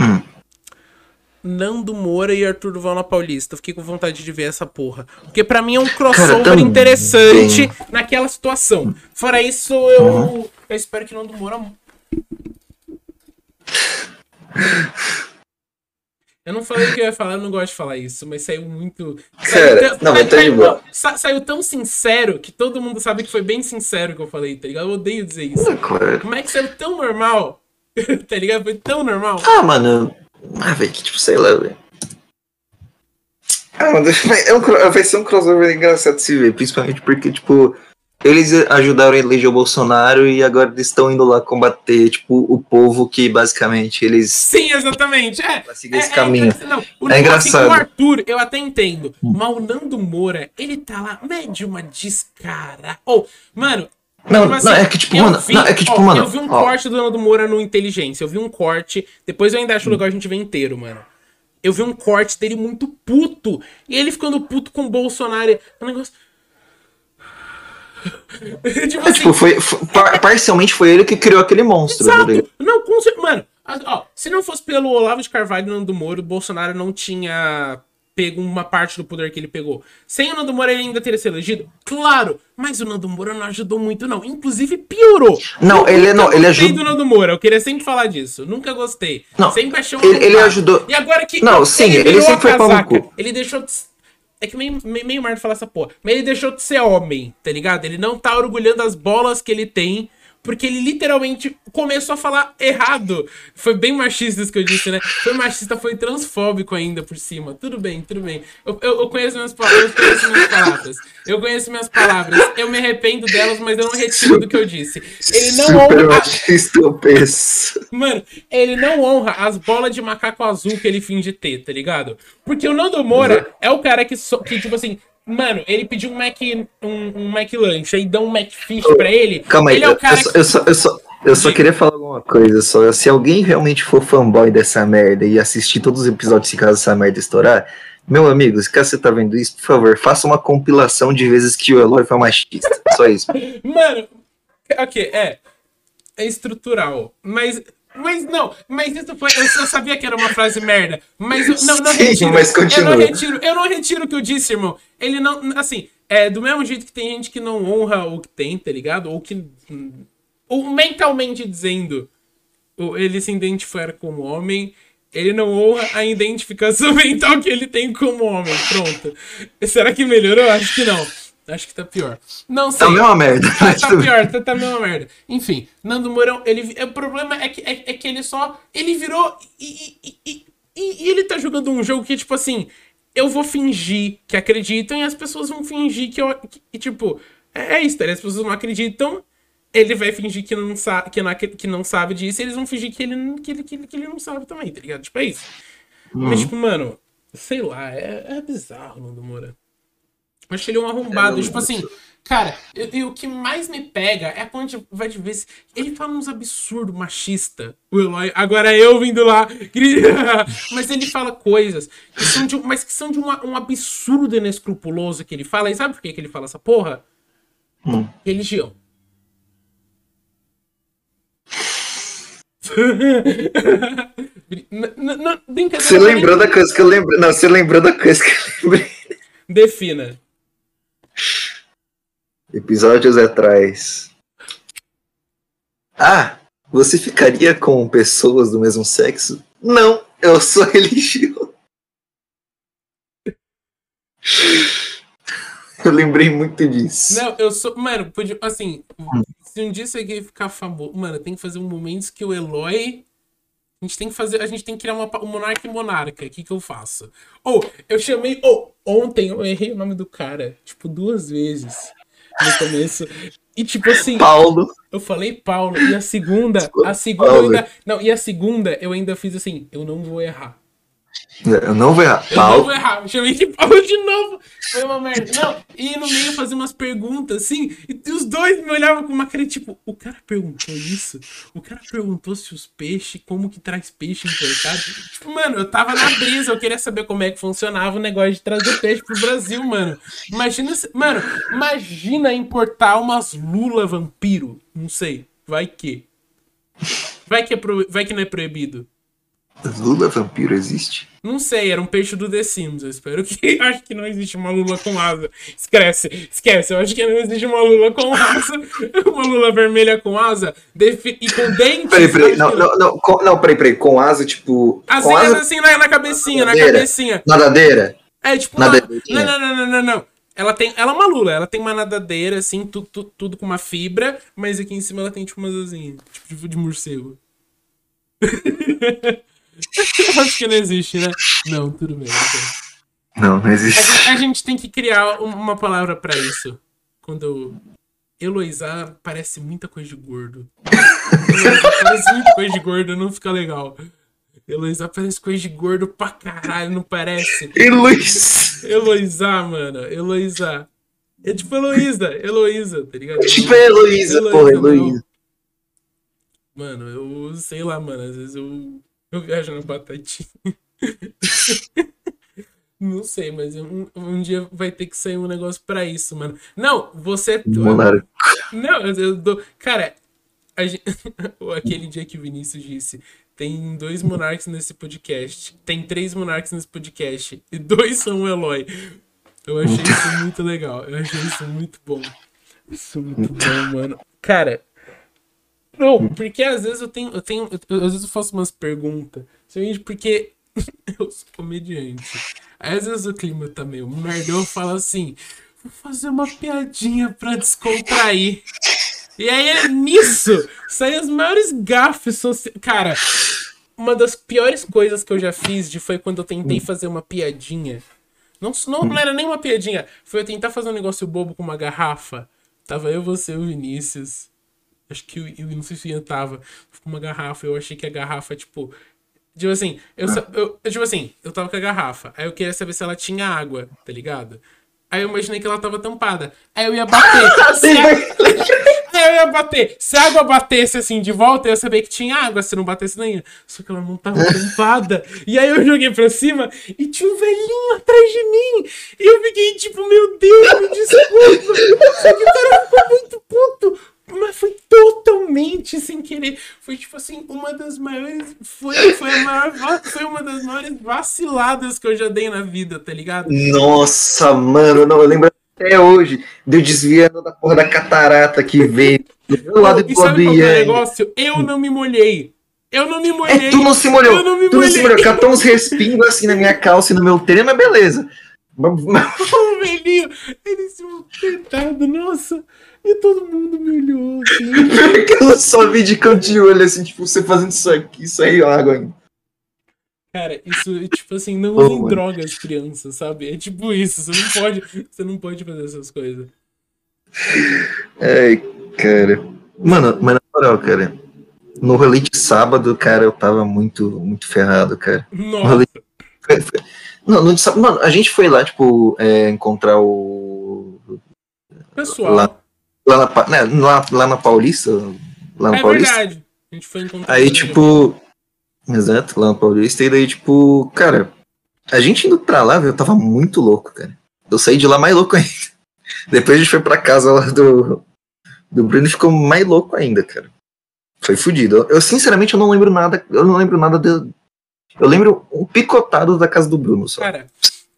Hum. Nando Moura e Arthur Duval na Paulista. Eu Fiquei com vontade de ver essa porra. Porque pra mim é um crossover também. interessante naquela situação. Fora isso, eu. Eu espero que Nando Moura Eu não falei o que eu ia falar, eu não gosto de falar isso, mas saiu muito. Cara, saiu não, mas tá de boa. sa- saiu tão sincero que todo mundo sabe que foi bem sincero que eu falei, tá ligado? Eu odeio dizer isso. Claro. Como é que saiu tão normal? tá ligado? Foi tão normal. Ah, mano. Ah, velho, que tipo, sei lá, velho. Ah, mano, vai- é um vai ser um crossover engraçado de se ver, principalmente porque, tipo, eles ajudaram a eleger o Bolsonaro e agora eles estão indo lá combater, tipo, o povo que basicamente eles Sim, exatamente. É. vai seguir É, esse é caminho. engra- não, o, É assim, engraçado. o Arthur, eu até entendo. Mas o Nando Moura, ele tá lá, mede uma descara. Ou, mano. Não, tipo assim, não, é que tipo, mano, vi- não, é que tipo, ó, mano, Eu vi um ó. corte do Nando Moura no Inteligência. Eu vi um corte. Depois eu ainda acho legal a gente ver inteiro, mano. Eu vi um corte dele muito puto. E ele ficando puto com o Bolsonaro. É um negócio. tipo É, tipo, foi, foi- par- parcialmente foi ele que criou aquele monstro. Exato. Não, com cer- Mano, ó, se não fosse pelo Olavo de Carvalho e Nando Moro, o Bolsonaro não tinha pego uma parte do poder que ele pegou. Sem o Nando Moro, ele ainda teria sido elegido? Claro, mas o Nando Moro não ajudou muito, não. Inclusive, piorou. Não, Eu ele- nunca não, ele ajuda- do Nando Moro, eu queria sempre falar disso. Nunca gostei. Não, sempre achei um ele- ele ajudou- E agora que. Não, sim, ele virou sempre foi pau. Ele deixou. É que meio, meio, meio merda falar essa porra. Mas ele deixou de ser homem, tá ligado? Ele não tá orgulhando as bolas que ele tem. Porque ele literalmente começou a falar errado. Foi bem machista isso que eu disse, né? Foi machista, foi transfóbico ainda por cima. Tudo bem, tudo bem. Eu, eu, eu conheço minhas palavras, eu conheço minhas palavras. Eu conheço minhas palavras. Eu me arrependo delas, mas eu não retiro do que eu disse. Ele não Super honra. machista. Mano, ele não honra as bolas de macaco azul que ele finge ter, tá ligado? Porque o Nando Moura é o cara que, so- que tipo assim, mano, ele pediu um Mac, um, um Mac Lunch, aí dão um Macfish pra ele. Calma aí, ele é o cara eu, só- que... eu só, eu, só, eu só queria falar alguma coisa. Só. Se alguém realmente for fanboy dessa merda e assistir todos os episódios se caso essa merda estourar, meu amigo, se você tá vendo isso, por favor, faça uma compilação de vezes que o Eloy foi machista. Só isso. Mano, ok, é. É estrutural. Mas. Mas não, mas isso foi. Eu só sabia que era uma frase merda. Mas eu não, não Sim, retiro. mas Eu continua. não retiro, eu não retiro o que eu disse, irmão. Ele não. Assim, É, do mesmo jeito que tem gente que não honra o que tem, tá ligado? Ou que. Ou mentalmente dizendo, ele se identificar como homem, ele não honra a identificação mental que ele tem como homem. Pronto. Será que melhorou? Acho que não. Acho que tá pior. Não sei. Tá a mesma merda. Tá, tá pior, tá, tá a mesma merda. Enfim, Nando Mourão, ele, o problema é que, é, é que ele só. Ele virou. E, e, e, e, ele tá jogando um jogo que, tipo assim. Eu vou fingir que acreditam e as pessoas vão fingir que eu. Que, tipo. É, é isso, tá? As pessoas não acreditam. Ele vai fingir que não, sabe, que, não, que não sabe disso e eles vão fingir que ele, que, ele, que, ele, que ele não sabe também, tá ligado? Tipo, é isso. Mas, tipo, mano, sei lá, é, é bizarro o Nando Moura. Eu acho ele um arrombado. É, tipo assim, cara, e, e o que mais me pega é quando a gente vai de vez. Ele fala uns absurdos machista. O Eloy, agora eu vindo lá. mas ele fala coisas que são de, mas que são de uma, um absurdo inescrupuloso que ele fala. E sabe por que, que ele fala essa porra? Hum. Religião. Você lembrou da coisa que eu lembrei. Não, você lembrou da coisa que eu lembrei. Defina. Episódios atrás. Ah, você ficaria com pessoas do mesmo sexo? Não, eu sou religioso. Eu lembrei muito disso. Não, eu sou. Mano, podia. Assim, se um dia isso aqui ficar famoso. Mano, tem que fazer um momento que o Eloy. A gente tem que fazer. A gente tem que criar uma, um monarca e monarca. O que, que eu faço? Ou, eu chamei. Ou, ontem eu errei o nome do cara. Tipo, duas vezes. No começo. E tipo assim. Paulo. Eu falei Paulo. E a segunda. A segunda eu Paulo. ainda. Não, e a segunda eu ainda fiz assim. Eu não vou errar. Eu não vou errar. Eu não vou errar. Chamei de Paulo de novo. Foi uma merda. Não, e no meio fazer umas perguntas, assim, e os dois me olhavam com uma cara tipo, o cara perguntou isso? O cara perguntou se os peixes, como que traz peixe importado? Tipo, mano, eu tava na brisa, eu queria saber como é que funcionava o negócio de trazer peixe pro Brasil, mano. Imagina, se- mano, imagina importar umas lula vampiro. Não sei, vai que. Vai que, é pro- vai que não é proibido. Lula vampiro existe? Não sei, era um peixe do The Sims. Eu espero que. Acho que não existe uma lula com asa. Esquece, esquece. Eu acho que não existe uma lula com asa. Uma lula vermelha com asa defi- e com dentes. Peraí, peraí. Não, não, não, com- não, peraí, peraí. Com asa, tipo. Com Asinhas asa assim na, na cabecinha, na Nadadeira. cabecinha. nadadeira? É tipo. Nada Uma... de- Não, não, não, não, não. Ela tem. Ela é uma lula, ela tem uma nadadeira, assim, tu, tu- tudo com uma fibra, mas aqui em cima ela tem tipo umas asinhas. Tipo de morcego. Acho que não existe, né? Não, tudo bem. ok. Não, não A existe. gente, a gente tem que criar um- uma palavra pra isso. Quando. Eloizar parece muita coisa de gordo. Eloizar parece muita coisa de gordo, não fica legal. Eloizar parece coisa de gordo pra caralho, não parece? E Luiz? Eloizar, mano, Eloizar. É tipo Heloísa, Heloísa, tá ligado? Tipo a Heloísa, Heloísa, porra, não. Heloísa. Mano, eu sei lá, mano. Às vezes eu, eu viajo na batatinha. Não sei, mas um, um dia vai ter que sair um negócio pra isso, mano. Não, você. Monarca. Não, eu, dou. Cara, a gen- aquele dia que o Vinícius disse: tem dois monarcas nesse podcast. Tem três monarcas nesse podcast. E dois são o Eloy. Eu achei isso muito legal. Eu achei isso muito bom. Isso é muito bom, mano. Cara. Não, porque às vezes eu tenho. Eu tenho eu- às vezes eu faço umas perguntas. Simplesmente porque eu sou comediante. Aí às vezes o clima tá meio merda. Eu falo assim: vou fazer uma piadinha pra descontrair. E aí é nisso saem as maiores gafes sociais. Cara, uma das piores coisas que eu já fiz de foi quando eu tentei fazer uma piadinha. Não, não, não era nem uma piadinha. Foi eu tentar fazer um negócio bobo com uma garrafa. Tava eu, você e o Vinícius. Acho que eu, eu não sei se Ian tava com uma garrafa. Eu achei que a garrafa, tipo. Tipo assim, eu, eu, eu, tipo assim, eu tava com a garrafa. Aí eu queria saber se ela tinha água, tá ligado? Aí eu imaginei que ela tava tampada. Aí eu ia bater. Se a- Aí eu ia bater. Se a água batesse assim de volta, eu ia saber que tinha água. Se não batesse, ia. Só que ela não tava tampada. E aí eu joguei pra cima e tinha um velhinho atrás de mim. E eu fiquei tipo, meu Deus, me desculpa. Só que o cara ficou muito puto. Mas foi totalmente sem querer. Foi tipo assim, uma das maiores. Foi, foi, maior, foi uma das maiores vaciladas que eu já dei na vida, tá ligado? Nossa, mano, não, eu lembro Até hoje. Deu desviando da porra da catarata que veio do lado do sabe qual é negócio? Eu não me molhei. Eu não me molhei. É, tu não se molhou. Eu não me Tu não se molhei. molhou. Catou uns respingos assim na minha calça e no meu tênis, mas beleza. O velhinho, ele se coitado, nossa. E todo mundo me olhou assim. Eu só vi de canto de olho, assim, tipo, você fazendo isso aqui, saiu água ainda. Cara, isso, tipo assim, não usem mano. drogas, crianças, sabe? É tipo isso, você não pode, você não pode fazer essas coisas. Ai, cara. Mano, mas na moral, cara. No rolê de sábado, cara, eu tava muito, muito ferrado, cara. Nossa, Rolê- Não, de sábado, mano, a gente foi lá, tipo, é, encontrar o. pessoal, Lá- Lá na, né, lá, lá na Paulista. Lá na é Paulista. verdade. A gente foi encontrar. Aí, tipo. Exato, lá no Paulista. E daí, tipo, cara, a gente indo pra lá, eu tava muito louco, cara. Eu saí de lá mais louco ainda. Depois a gente foi pra casa lá do, do Bruno e ficou mais louco ainda, cara. Foi fudido. Eu, eu, sinceramente, eu não lembro nada. Eu não lembro nada de. Eu lembro um picotado da casa do Bruno só. Cara,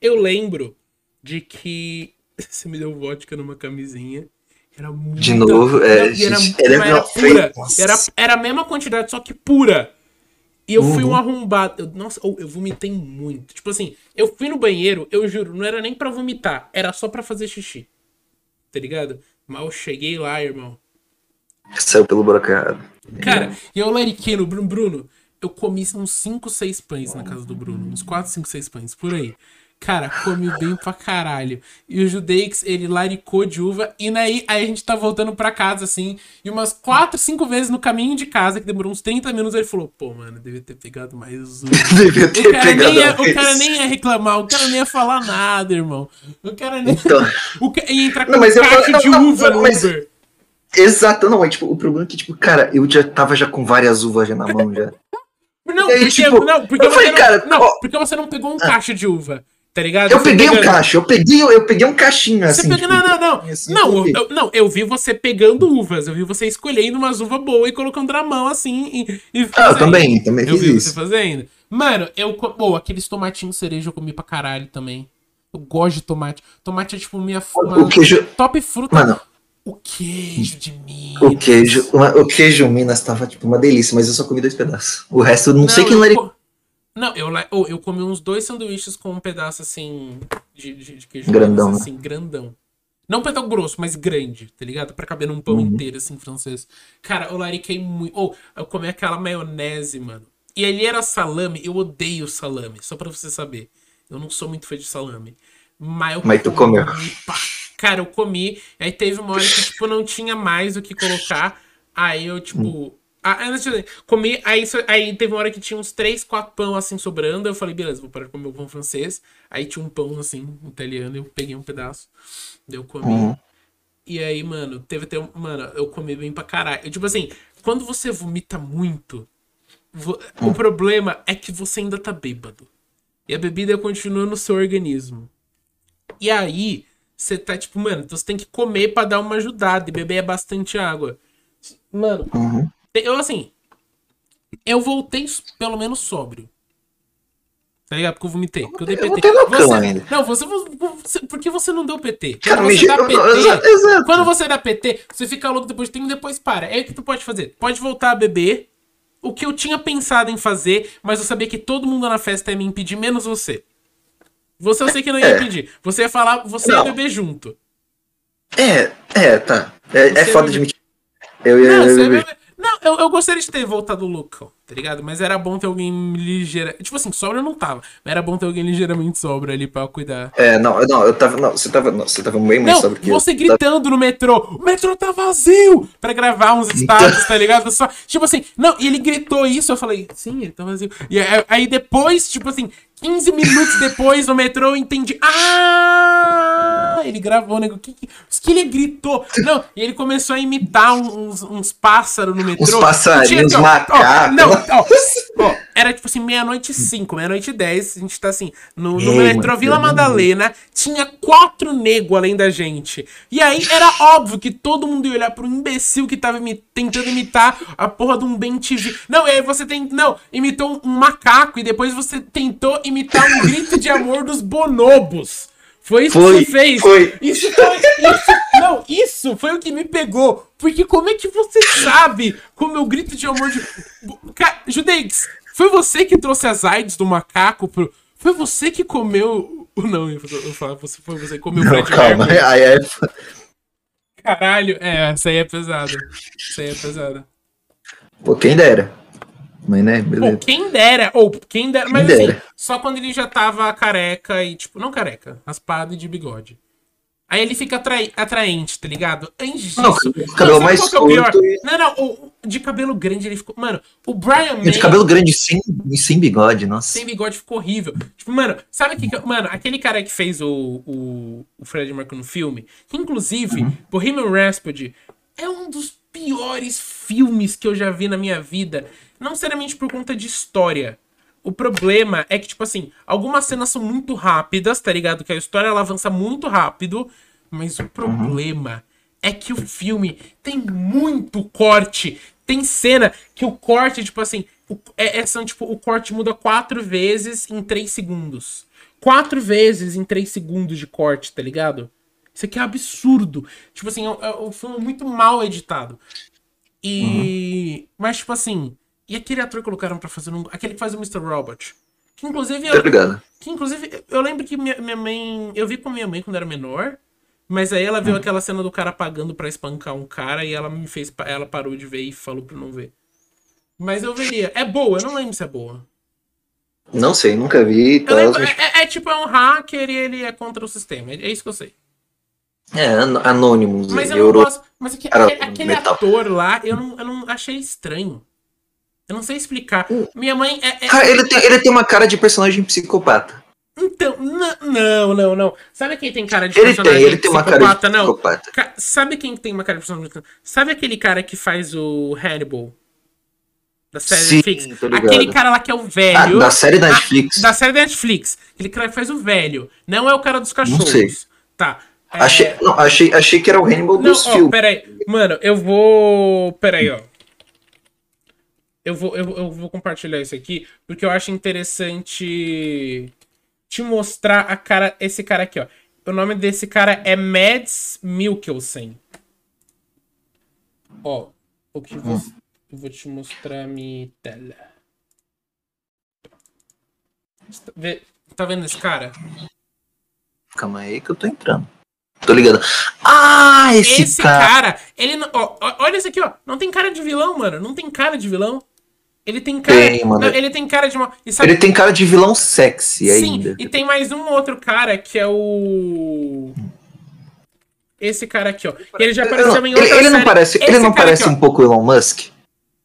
eu lembro de que você me deu vodka numa camisinha. Era muito. De novo, é. Era, gente, era- era foi- pura. Era, era a mesma quantidade, só que pura. E eu fui Uhum. um arrombado. Eu- nossa, eu, eu vomitei muito. Tipo assim, eu fui no banheiro, eu juro, não era nem pra vomitar, era só pra fazer xixi. Tá ligado? Eu cheguei lá, irmão. Saiu pelo buraco errado. Cara, e eu lariquei no Bruno. Bruno, eu comi uns 5, 6 pães na casa do Bruno. Uns 4, 5, 6 pães, por aí. Cara, comi bem pra caralho. E o Judeix, ele laricou de uva. E daí, aí a gente tá voltando pra casa, assim. E umas 4, 5 vezes no caminho de casa, que demorou uns 30 minutos, ele falou: Pô, mano, devia ter pegado mais uva. Devia O ter cara, pegado nem ia, o cara nem ia reclamar, o cara nem ia falar nada, irmão. O cara nem. Então, O ca... ia entrar com Não, mas eu caixa de não, não, uva no mas- Uber. exato, não, é tipo, o problema é que, tipo, cara, eu já tava já com várias uvas já na mão já. Não, aí, porque, tipo, não, porque eu você falei, não, cara, não, ó- porque você não pegou um caixa de uva, tá ligado? Eu Você peguei um pegando- caixa, eu peguei, eu peguei um caixinho Você assim. pega, tipo, não, não, não. assim, Não, eu eu, não, eu vi você pegando uvas, eu vi você escolhendo umas uvas boas e colocando na mão assim e, e Ah, eu também, também Eu fiz vi você isso. fazendo. Mano, eu. Pô, aqueles tomatinhos cereja eu comi pra caralho também. Eu gosto de tomate. Tomate é tipo minha uma queijo, top fruta. mano, O queijo de Minas. o queijo, uma- o queijo Minas tava tipo uma delícia, mas eu só comi dois pedaços. O resto eu não, sei quem eu laricou. co- Não, eu, la- oh, eu comi uns dois sanduíches com um pedaço assim de, de, de queijo Grandão, Minas, né? assim, grandão. Não um pedaço grosso, mas grande, tá ligado? Pra caber num pão Uhum. inteiro, assim, francês. Cara, eu lariquei muito. Ou, eu comi aquela maionese, mano. E ali era salame, eu odeio salame, só pra você saber. Eu não sou muito fã de salame. Mas, eu Mas tu comeu. pra- Cara, eu comi. Aí teve uma hora que, tipo, não tinha mais o que colocar. Aí eu, tipo. Ah, antes de- comi, aí, aí teve uma hora que tinha uns 3, 4 pão assim sobrando. Eu falei, beleza, vou parar de comer o pão francês. Aí tinha um pão assim, italiano, eu peguei um pedaço. Daí eu comi. Uhum. E aí, mano, teve até um. Mano, eu comi bem pra caralho. Eu, tipo assim, quando você vomita muito, vo- o problema é que você ainda tá bêbado. E a bebida continua no seu organismo. E aí, você tá tipo, mano, então você tem que comer pra dar uma ajudada e beber bastante água. Mano, Uhum. eu assim. Eu voltei pelo menos sóbrio. Tá ligado? Porque eu vomitei. Porque eu dei Eu PT. loucão Você- ainda. Não, você, você. Por que você não deu PT? Cara, Quando me você dá eu- PT. exato. Quando você dá PT, você fica louco depois de tempo e depois para. É o que tu pode fazer. Pode voltar a beber. O que eu tinha pensado em fazer, mas eu sabia que todo mundo na festa ia me impedir, menos você. Você eu sei que não ia É. impedir. Você ia falar, você ia Não. beber junto. É, é, tá. É, é foda de admitir. Eu ia. Não, eu ia- vai- não eu, eu gostaria de ter voltado louco, tá ligado? Mas era bom ter alguém ligeira. Tipo assim, sobra eu não tava. Mas era bom ter alguém ligeiramente sobra ali pra cuidar. É, não, não, eu tava. Não, você tava. Não, você tava bem mais Não, sobre que eu. você gritando no metrô, o metrô tá vazio! Pra gravar uns status, tá ligado? Só, tipo assim, não, e ele gritou isso, eu falei, sim, ele tá vazio. E aí, aí depois, tipo assim, 15 minutos depois no metrô eu entendi. Ah! Ele gravou, nego. Que, que, os que ele gritou. Não, e ele começou a imitar uns, uns pássaros no metrô. Uns passarinhos, Tinha macacos. Não, ó, ó, era tipo assim, meia-noite e cinco, meia-noite e dez. A gente tá assim, no, no Ei, metrô Vila Madalena. Tinha quatro negros além da gente. E aí era óbvio que todo mundo ia olhar pro imbecil que tava imi- tentando imitar a porra de um Ben TV. Não, e aí você tem. Não, imitou um macaco e depois você tentou imitar um grito de amor dos bonobos. Foi isso Foi, que você fez. foi. Isso foi. Isso, não, isso foi o que me pegou. Porque como é que você sabe como eu grito de amor de. Ca- Judex, foi você que trouxe as AIDS do macaco pro. Foi você que comeu. Não, eu falar, você foi você que comeu o Não, Fred calma. Aí é... Caralho, é, essa aí é pesada. Essa aí é pesada. Pô, quem dera. Mas, né, Pô, quem dera, ou quem dera, mas Quem assim, dera. só quando ele já tava careca e, tipo, não careca, raspado e de bigode. Aí ele fica atrai- atraente, tá ligado? Antes disso. Não, o cabelo sabe mais é curto e- Não, não, o, de cabelo grande ele ficou. Mano, o Brian May De cabelo grande sem, sem bigode, nossa. sem bigode ficou horrível. Tipo, mano, sabe o que. que- Mano, aquele cara que fez o, o, o Fred Mercury no filme, que inclusive, Uhum. Bohemian Rhapsody é um dos piores filmes que eu já vi na minha vida. Não necessariamente por conta de história. O problema é que, tipo assim, algumas cenas são muito rápidas, tá ligado? Que a história ela avança muito rápido. Mas o problema é que o filme tem muito corte. Tem cena que o corte, tipo assim, o, é, é- são, tipo, o corte muda quatro vezes em três segundos. Quatro vezes em três segundos de corte, tá ligado? Isso aqui é absurdo. Tipo assim, é, é um filme muito mal editado. E. Mas, tipo assim. E aquele ator que colocaram pra fazer um. Aquele que faz o Mr. Robot. Que inclusive. Eu, ligado? que inclusive, eu lembro que minha, minha mãe. Eu vi com minha mãe quando era menor. Mas aí ela viu aquela cena do cara pagando pra espancar um cara e ela me fez. Ela parou de ver e falou pra eu não ver. Mas eu veria. É boa, eu não lembro se é boa. Não sei, nunca vi. Lembro, mas- é, é- é tipo, é um hacker e ele é contra o sistema. É, é isso que eu sei. É, an- Anonymous. Mas eu Euro... não gosto. Mas aque- aquele metal. ator lá, eu não, eu não achei estranho. Eu não sei explicar. Minha mãe é. é- Cara, ele tem, ele tem uma cara de personagem psicopata. Então, não, não, não. Sabe quem tem cara de Ele personagem tem, ele tem uma cara de não? psicopata. Ca- Sabe quem tem uma cara de personagem? Sabe aquele cara que faz o Hannibal? Da série Sim, Netflix? Aquele cara lá que é o Ah, velho. da série da Netflix. Da série da Netflix. Aquele cara que faz o velho. Não é o cara dos cachorros. sei. Tá. é- Achei, não, achei, achei que era o Hannibal Não, dos ó, filmes. peraí. Mano, eu vou. Peraí, ó. Eu vou, eu, eu vou compartilhar isso aqui, porque eu acho interessante te mostrar a cara. Esse cara aqui, ó. O nome desse cara é Mads Mikkelsen. Ó, o que você. Eu vou te mostrar a minha tela. Tá Tá vendo esse cara? Calma aí que eu tô entrando. Tô ligado. Ah, esse, Esse cara. cara, ele não. ó, olha isso aqui, ó. Não tem cara de vilão, mano. Não tem cara de vilão. Ele tem cara. Tem, mano. não, ele tem cara de sabe, Ele tem cara de vilão sexy sim, ainda. e tem mais um outro cara que é o. Esse cara aqui, ó. Ele já Ele apareceu não- em ele, outra ele não série. parece, ele não parece aqui, um pouco Elon Musk?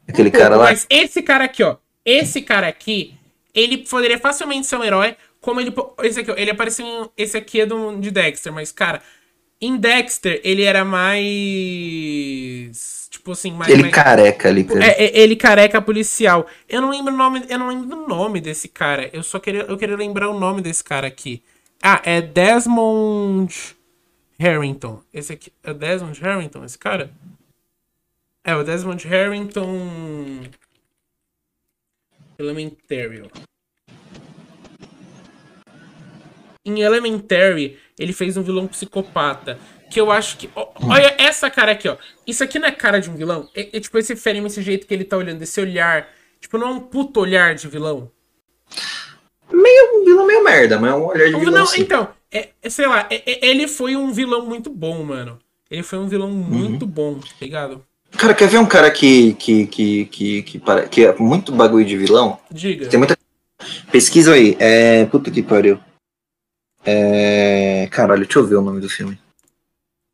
Aquele cara lá? Mas esse cara aqui, ó. Esse cara aqui, ele poderia facilmente ser um herói. Como ele. Esse aqui, ó. Ele apareceu em. Esse aqui é do, de Dexter, mas, cara. Em Dexter, ele era mais. Tipo assim, mais. Ele mais- careca ali, cara. É, é, ele careca policial. Eu não lembro o nome, eu não lembro do nome desse cara. Eu só queria, eu queria lembrar o nome desse cara aqui. Ah, é Desmond Harrington. Esse aqui é Desmond Harrington, esse cara? É o Desmond Harrington Elementary. Em Elementary, ele fez um vilão psicopata. Que eu acho que. ó, olha essa cara aqui, ó. Isso aqui não é cara de um vilão. É, é tipo esse frame, esse jeito que ele tá olhando, esse olhar. Tipo, não é um puto olhar de vilão. Meio um vilão meio merda, mas é um olhar de vilão vilão, sim. então, é, é, sei lá, é- é- ele foi um vilão muito bom, mano. Ele foi um vilão muito bom, tá ligado? Cara, quer ver um cara que, que, que, que, que, para- que é muito bagulho de vilão? Diga. Tem muita. Pesquisa aí. É. Puta que pariu. É. Caralho, deixa eu ver o nome do filme.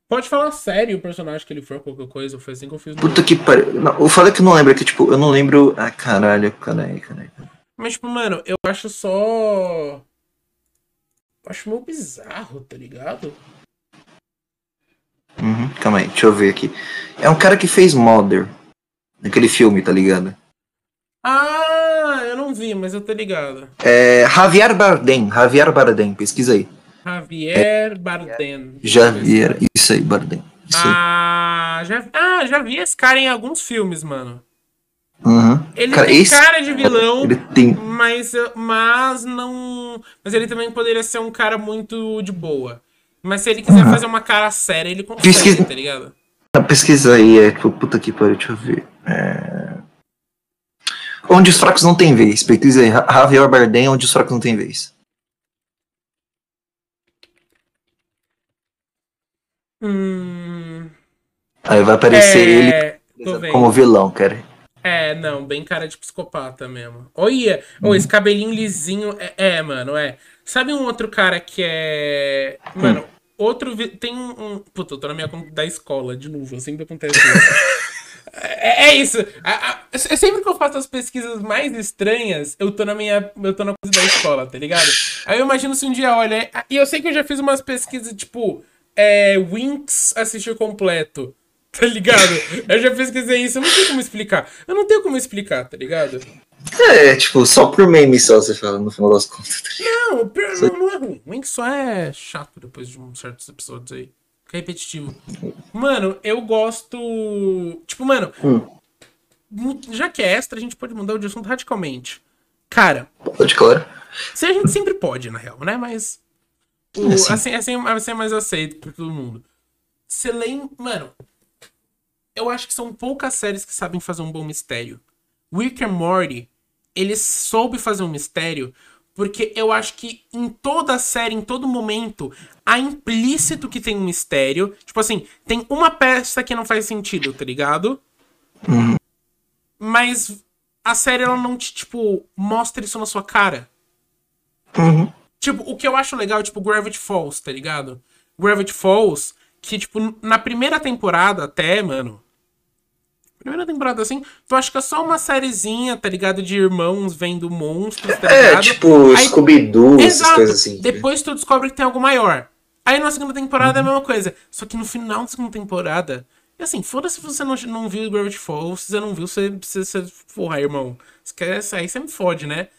Pode falar sério o personagem que ele for, qualquer coisa. Foi assim que eu fiz no. Puta que pariu. Não, eu falei que eu não lembro, é que tipo, eu não lembro. Ah, caralho, caralho, caralho. Mas, tipo, mano, eu acho só. Eu acho meio bizarro, tá ligado? Uhum, calma aí, deixa eu ver aqui. É um cara que fez Mother. Naquele filme, tá ligado? Ah, eu não vi, mas eu tô ligado. É. Javier Bardem. Javier Bardem, pesquisa aí. Javier Bardem. Javier. Isso aí, Bardem. Isso aí. Ah já, ah, já vi esse cara em alguns filmes, mano. Uhum. Ele Cara, tem cara de vilão, tem. mas, mas não. Mas ele também poderia ser um cara muito de boa. Mas se ele quiser Uhum. fazer uma cara séria, ele consegue, Pesquisa- tá ligado? A pesquisa aí é tipo, puta que pariu, deixa eu ver. É... Onde os fracos não têm vez. Pesquisa aí, Javier Bardem, onde os fracos não têm vez. Hum. Aí vai aparecer ele É, vendo. como vilão, cara. É, não, bem cara de psicopata mesmo. Olha, ô, Uhum. esse cabelinho lisinho. É, é, mano, é. Sabe um outro cara que é. Mano, Hum. outro. vi- Tem um. Puta, eu tô na minha da escola, de novo, sempre acontece isso. É, é isso. A- a- é sempre que eu faço as pesquisas mais estranhas, eu tô na minha. Eu tô na coisa da escola, tá ligado? Aí eu imagino se um dia, olha. é- E eu sei que eu já fiz umas pesquisas, tipo. É. Winx assistir completo. Tá ligado? Eu já pesquisei isso, eu não tenho como explicar. Eu não tenho como explicar, tá ligado? É, tipo, só por meme só você fala no final das contas. Não, o pior- não, não é ruim. Winx só é chato depois de uns certos episódios aí. Fica repetitivo. Mano, eu gosto. Tipo, mano, Hum. já que é extra, a gente pode mudar o de assunto radicalmente. Cara, Pode, claro. se a gente sempre pode, na real, né? Mas. O- É, sim. assim, assim, assim é mais aceito por todo mundo. Você lê. Mano, eu acho que são poucas séries que sabem fazer um bom mistério. Rick and Morty, ele soube fazer um mistério porque eu acho que em toda a série, em todo momento, há implícito que tem um mistério. Tipo assim, tem uma peça que não faz sentido, tá ligado? Uhum. Mas a série, ela não te, tipo, mostra isso na sua cara. Uhum. Tipo, o que eu acho legal é, tipo, Gravity Falls, tá ligado? Gravity Falls, que, tipo, na primeira temporada até, mano. Primeira temporada, assim, tu acha que é só uma sériezinha, tá ligado? De irmãos vendo monstros, tá É, ligado? tipo, Aí- Scooby-Doo, essas coisas assim. Depois tu descobre que tem algo maior. Aí na segunda temporada Uhum. é a mesma coisa. Só que no final da segunda temporada. E assim, foda-se se você não, não viu Gravity Falls, se você não viu, você. você, você porra, irmão. Esquece, aí você me fode, né?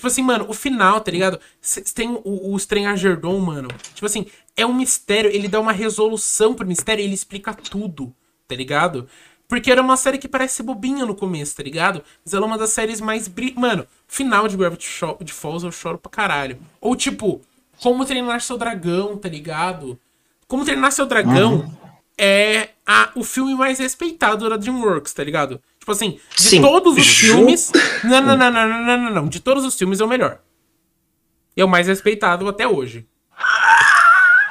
Tipo assim, mano, o final, tá ligado? Cê- Tem o, o Strangerdon, mano. Tipo assim, é um mistério, ele dá uma resolução pro mistério, ele explica tudo, tá ligado? Porque era uma série que parece bobinha no começo, tá ligado? Mas ela é uma das séries mais. Bri... Mano, final de Gravity Sho- de Falls eu choro pra caralho. Ou tipo, Como Treinar Seu Dragão, tá ligado? Como Treinar Seu Dragão é a, o filme mais respeitado da DreamWorks, tá ligado? Tipo assim, de Sim. todos os Ju- filmes. Não, não, não, não, não, não, não, não. De todos os filmes é o melhor. E é o mais respeitado até hoje.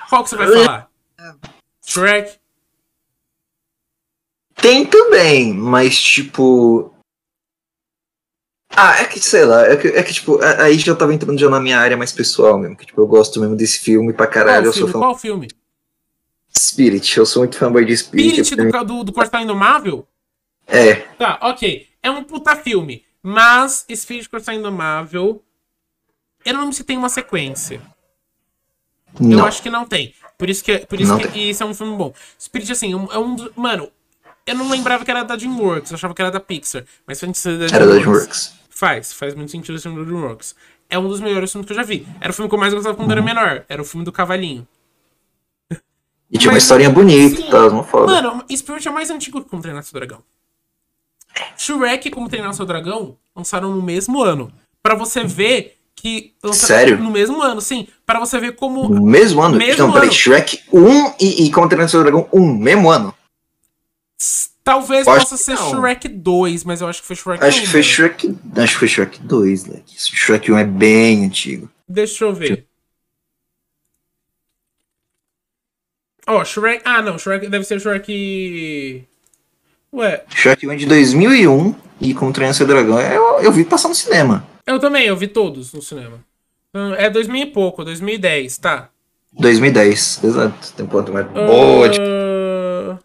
Qual que você vai falar? Shrek? Tem também, mas tipo. Ah, é que, sei lá, é que, é que, tipo, aí já tava entrando já na minha área mais pessoal mesmo, que tipo, eu gosto mesmo desse filme pra caralho, Qual eu sou filme? fã Qual filme? Spirit, eu sou muito fanboy de Spirit. Spirit do, do, do Indomável? É, Tá, ok. É um puta filme. Mas do Cortar Indomável. Eu não lembro se tem uma sequência. Eu não. acho que não tem. Por isso que, por isso Não que tem. isso é um filme bom. Spirit, assim, é um, é um dos- Mano, eu não lembrava que era da DreamWorks. Eu achava que era da Pixar. Mas sentido da Era da DreamWorks. Faz, faz muito sentido ser da DreamWorks. É um dos melhores filmes que eu já vi. Era o filme que eu mais gostava quando Uhum. era menor. Era o filme do Cavalinho. E tinha uma Mas- historinha bonita Sim. tal, uma foda. Mano, Spirit é mais antigo que Como Treinar Seu Dragão. Shrek e Como Treinar Seu Dragão lançaram no mesmo ano. Pra você ver que... Sério? No mesmo ano, sim. Pra você ver como... No mesmo ano? Mesmo não, peraí. Shrek 1 e, e Como Treinar Seu Dragão 1, mesmo ano? Talvez Eu possa ser não. Shrek 2, mas eu acho que foi Shrek Acho 1. que foi mano. Shrek. Acho que foi Shrek 2, né? Shrek 1 é bem antigo. Deixa eu ver. Ó, Shrek... Ah, não. Shrek deve ser Shrek... Ué, Shrek 1 é de 2001 e Como Treinar Seu Dragão eu, eu vi passar no cinema. eu também. Eu vi todos no cinema. Hum, É 2000 e pouco. 2010, tá. 2010, exato. Tem ponto mais boa. Ah,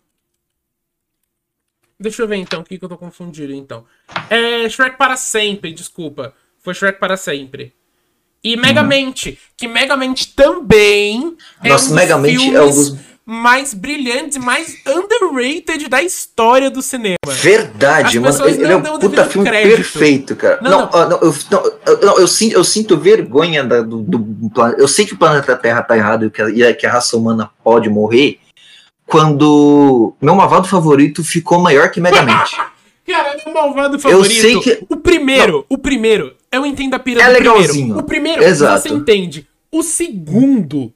Deixa eu ver então, o que, que eu tô confundindo então. É Shrek para sempre, desculpa. Foi Shrek para sempre. E Megamente, que Megamente também é Nossa, um dos Megamente é um dos- mais brilhantes mais underrated da história do cinema. Verdade, As mano. Ele, é um puta filme crédito. perfeito, cara. Não, Não, não. não, eu, eu, eu sinto, eu sinto vergonha da- do, do planeta. Eu sei que o planeta Terra tá errado e que, a, que a raça humana pode morrer. Quando meu malvado favorito ficou maior que Megamente. Cara, meu malvado favorito. sei que- O primeiro, o primeiro. Eu entendo a pira É do primeiro. legalzinho. O primeiro, Exato. você entende. O segundo.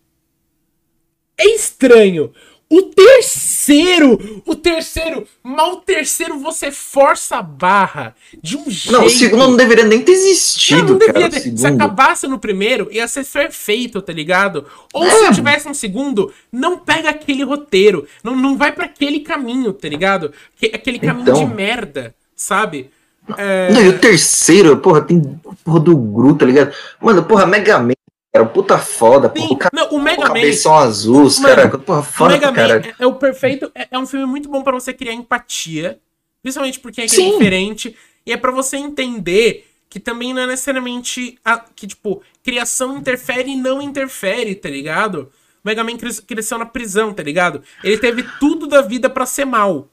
É estranho. O terceiro, o terceiro, mal terceiro você força a barra de um jeito. Não, o segundo não deveria nem ter Não, existido, não cara. devia o ter. Se acabasse no primeiro, ia ser perfeito, tá ligado? Ou É. se tivesse um segundo, não pega aquele roteiro. Não, não vai pra aquele caminho, tá ligado? Que- aquele caminho Então. de merda, sabe? É, Não, e o terceiro, porra, tem porra do Gru, tá ligado? Mano, porra, Mega Man, cara, puta foda, sim, o cara não, o Mega Man. cabeção azul, os cara, porra, O foda Mega pra Man é, é o perfeito. É, é um filme muito bom pra você criar empatia. Principalmente porque é é diferente. E é pra você entender que também não é necessariamente. a- que, tipo, criação interfere e não interfere, tá ligado? O Mega Man cres- cresceu na prisão, tá ligado? Ele teve tudo da vida pra ser mal.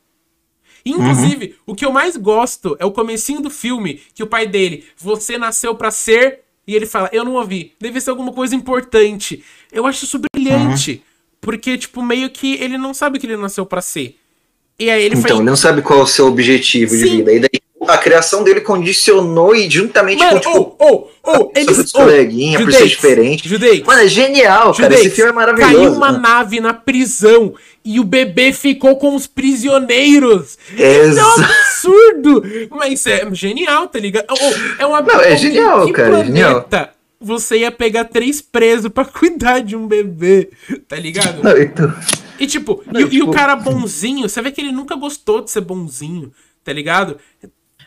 Inclusive, o que eu mais gosto é o comecinho do filme, que o pai dele, você nasceu pra ser, e ele fala, eu não ouvi, deve ser alguma coisa importante. Eu acho isso brilhante, porque, tipo, meio que ele não sabe o que ele nasceu pra ser. E aí ele Então, faz... ele não sabe qual é o seu objetivo de Sim. vida. E daí a criação dele condicionou e juntamente Mano, com, tipo, oh, oh, oh, eles... Oh, coleguinhas, por ser diferente. Judeix, Mano, é genial, cara. Judeix, Esse filme é maravilhoso. Caiu uma nave na prisão e o bebê ficou com os prisioneiros. É Isso é um absurdo! Mas é genial, tá ligado? Oh, é uma Não, é oh, genial, que cara, é genial. Você ia pegar três presos pra cuidar de um bebê, tá ligado? Não, então, E tipo, Não, e, e o tipo- cara bonzinho, você vê que ele nunca gostou de ser bonzinho, tá ligado?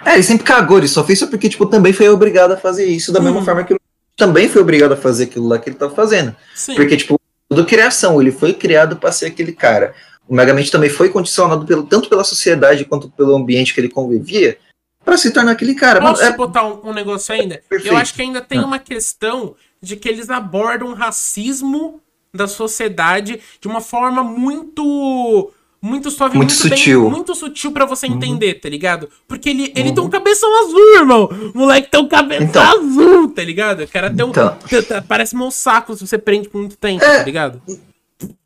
É, ele sempre cagou, ele só fez isso porque, tipo, também foi obrigado a fazer isso da mesma Hum. forma que ele também foi obrigado a fazer aquilo lá que ele tava fazendo. Sim. Porque, tipo, tudo criação, ele foi criado pra ser aquele cara. O Megamente também foi condicionado pelo, tanto pela sociedade quanto pelo ambiente que ele convivia pra se tornar aquele cara. Posso é- botar um, um negócio ainda? Eu acho que ainda tem Ah. uma questão de que eles abordam o racismo da sociedade de uma forma muito. Muito suave, Muito bem- sutil. Uhum. muito sutil pra você entender, tá ligado? Porque ele, ele tem um cabeção azul, irmão. O moleque tem um cabeção Então. azul, tá ligado? O cara tem um. Então. Parece meu saco se você prende por muito tempo, É. tá ligado?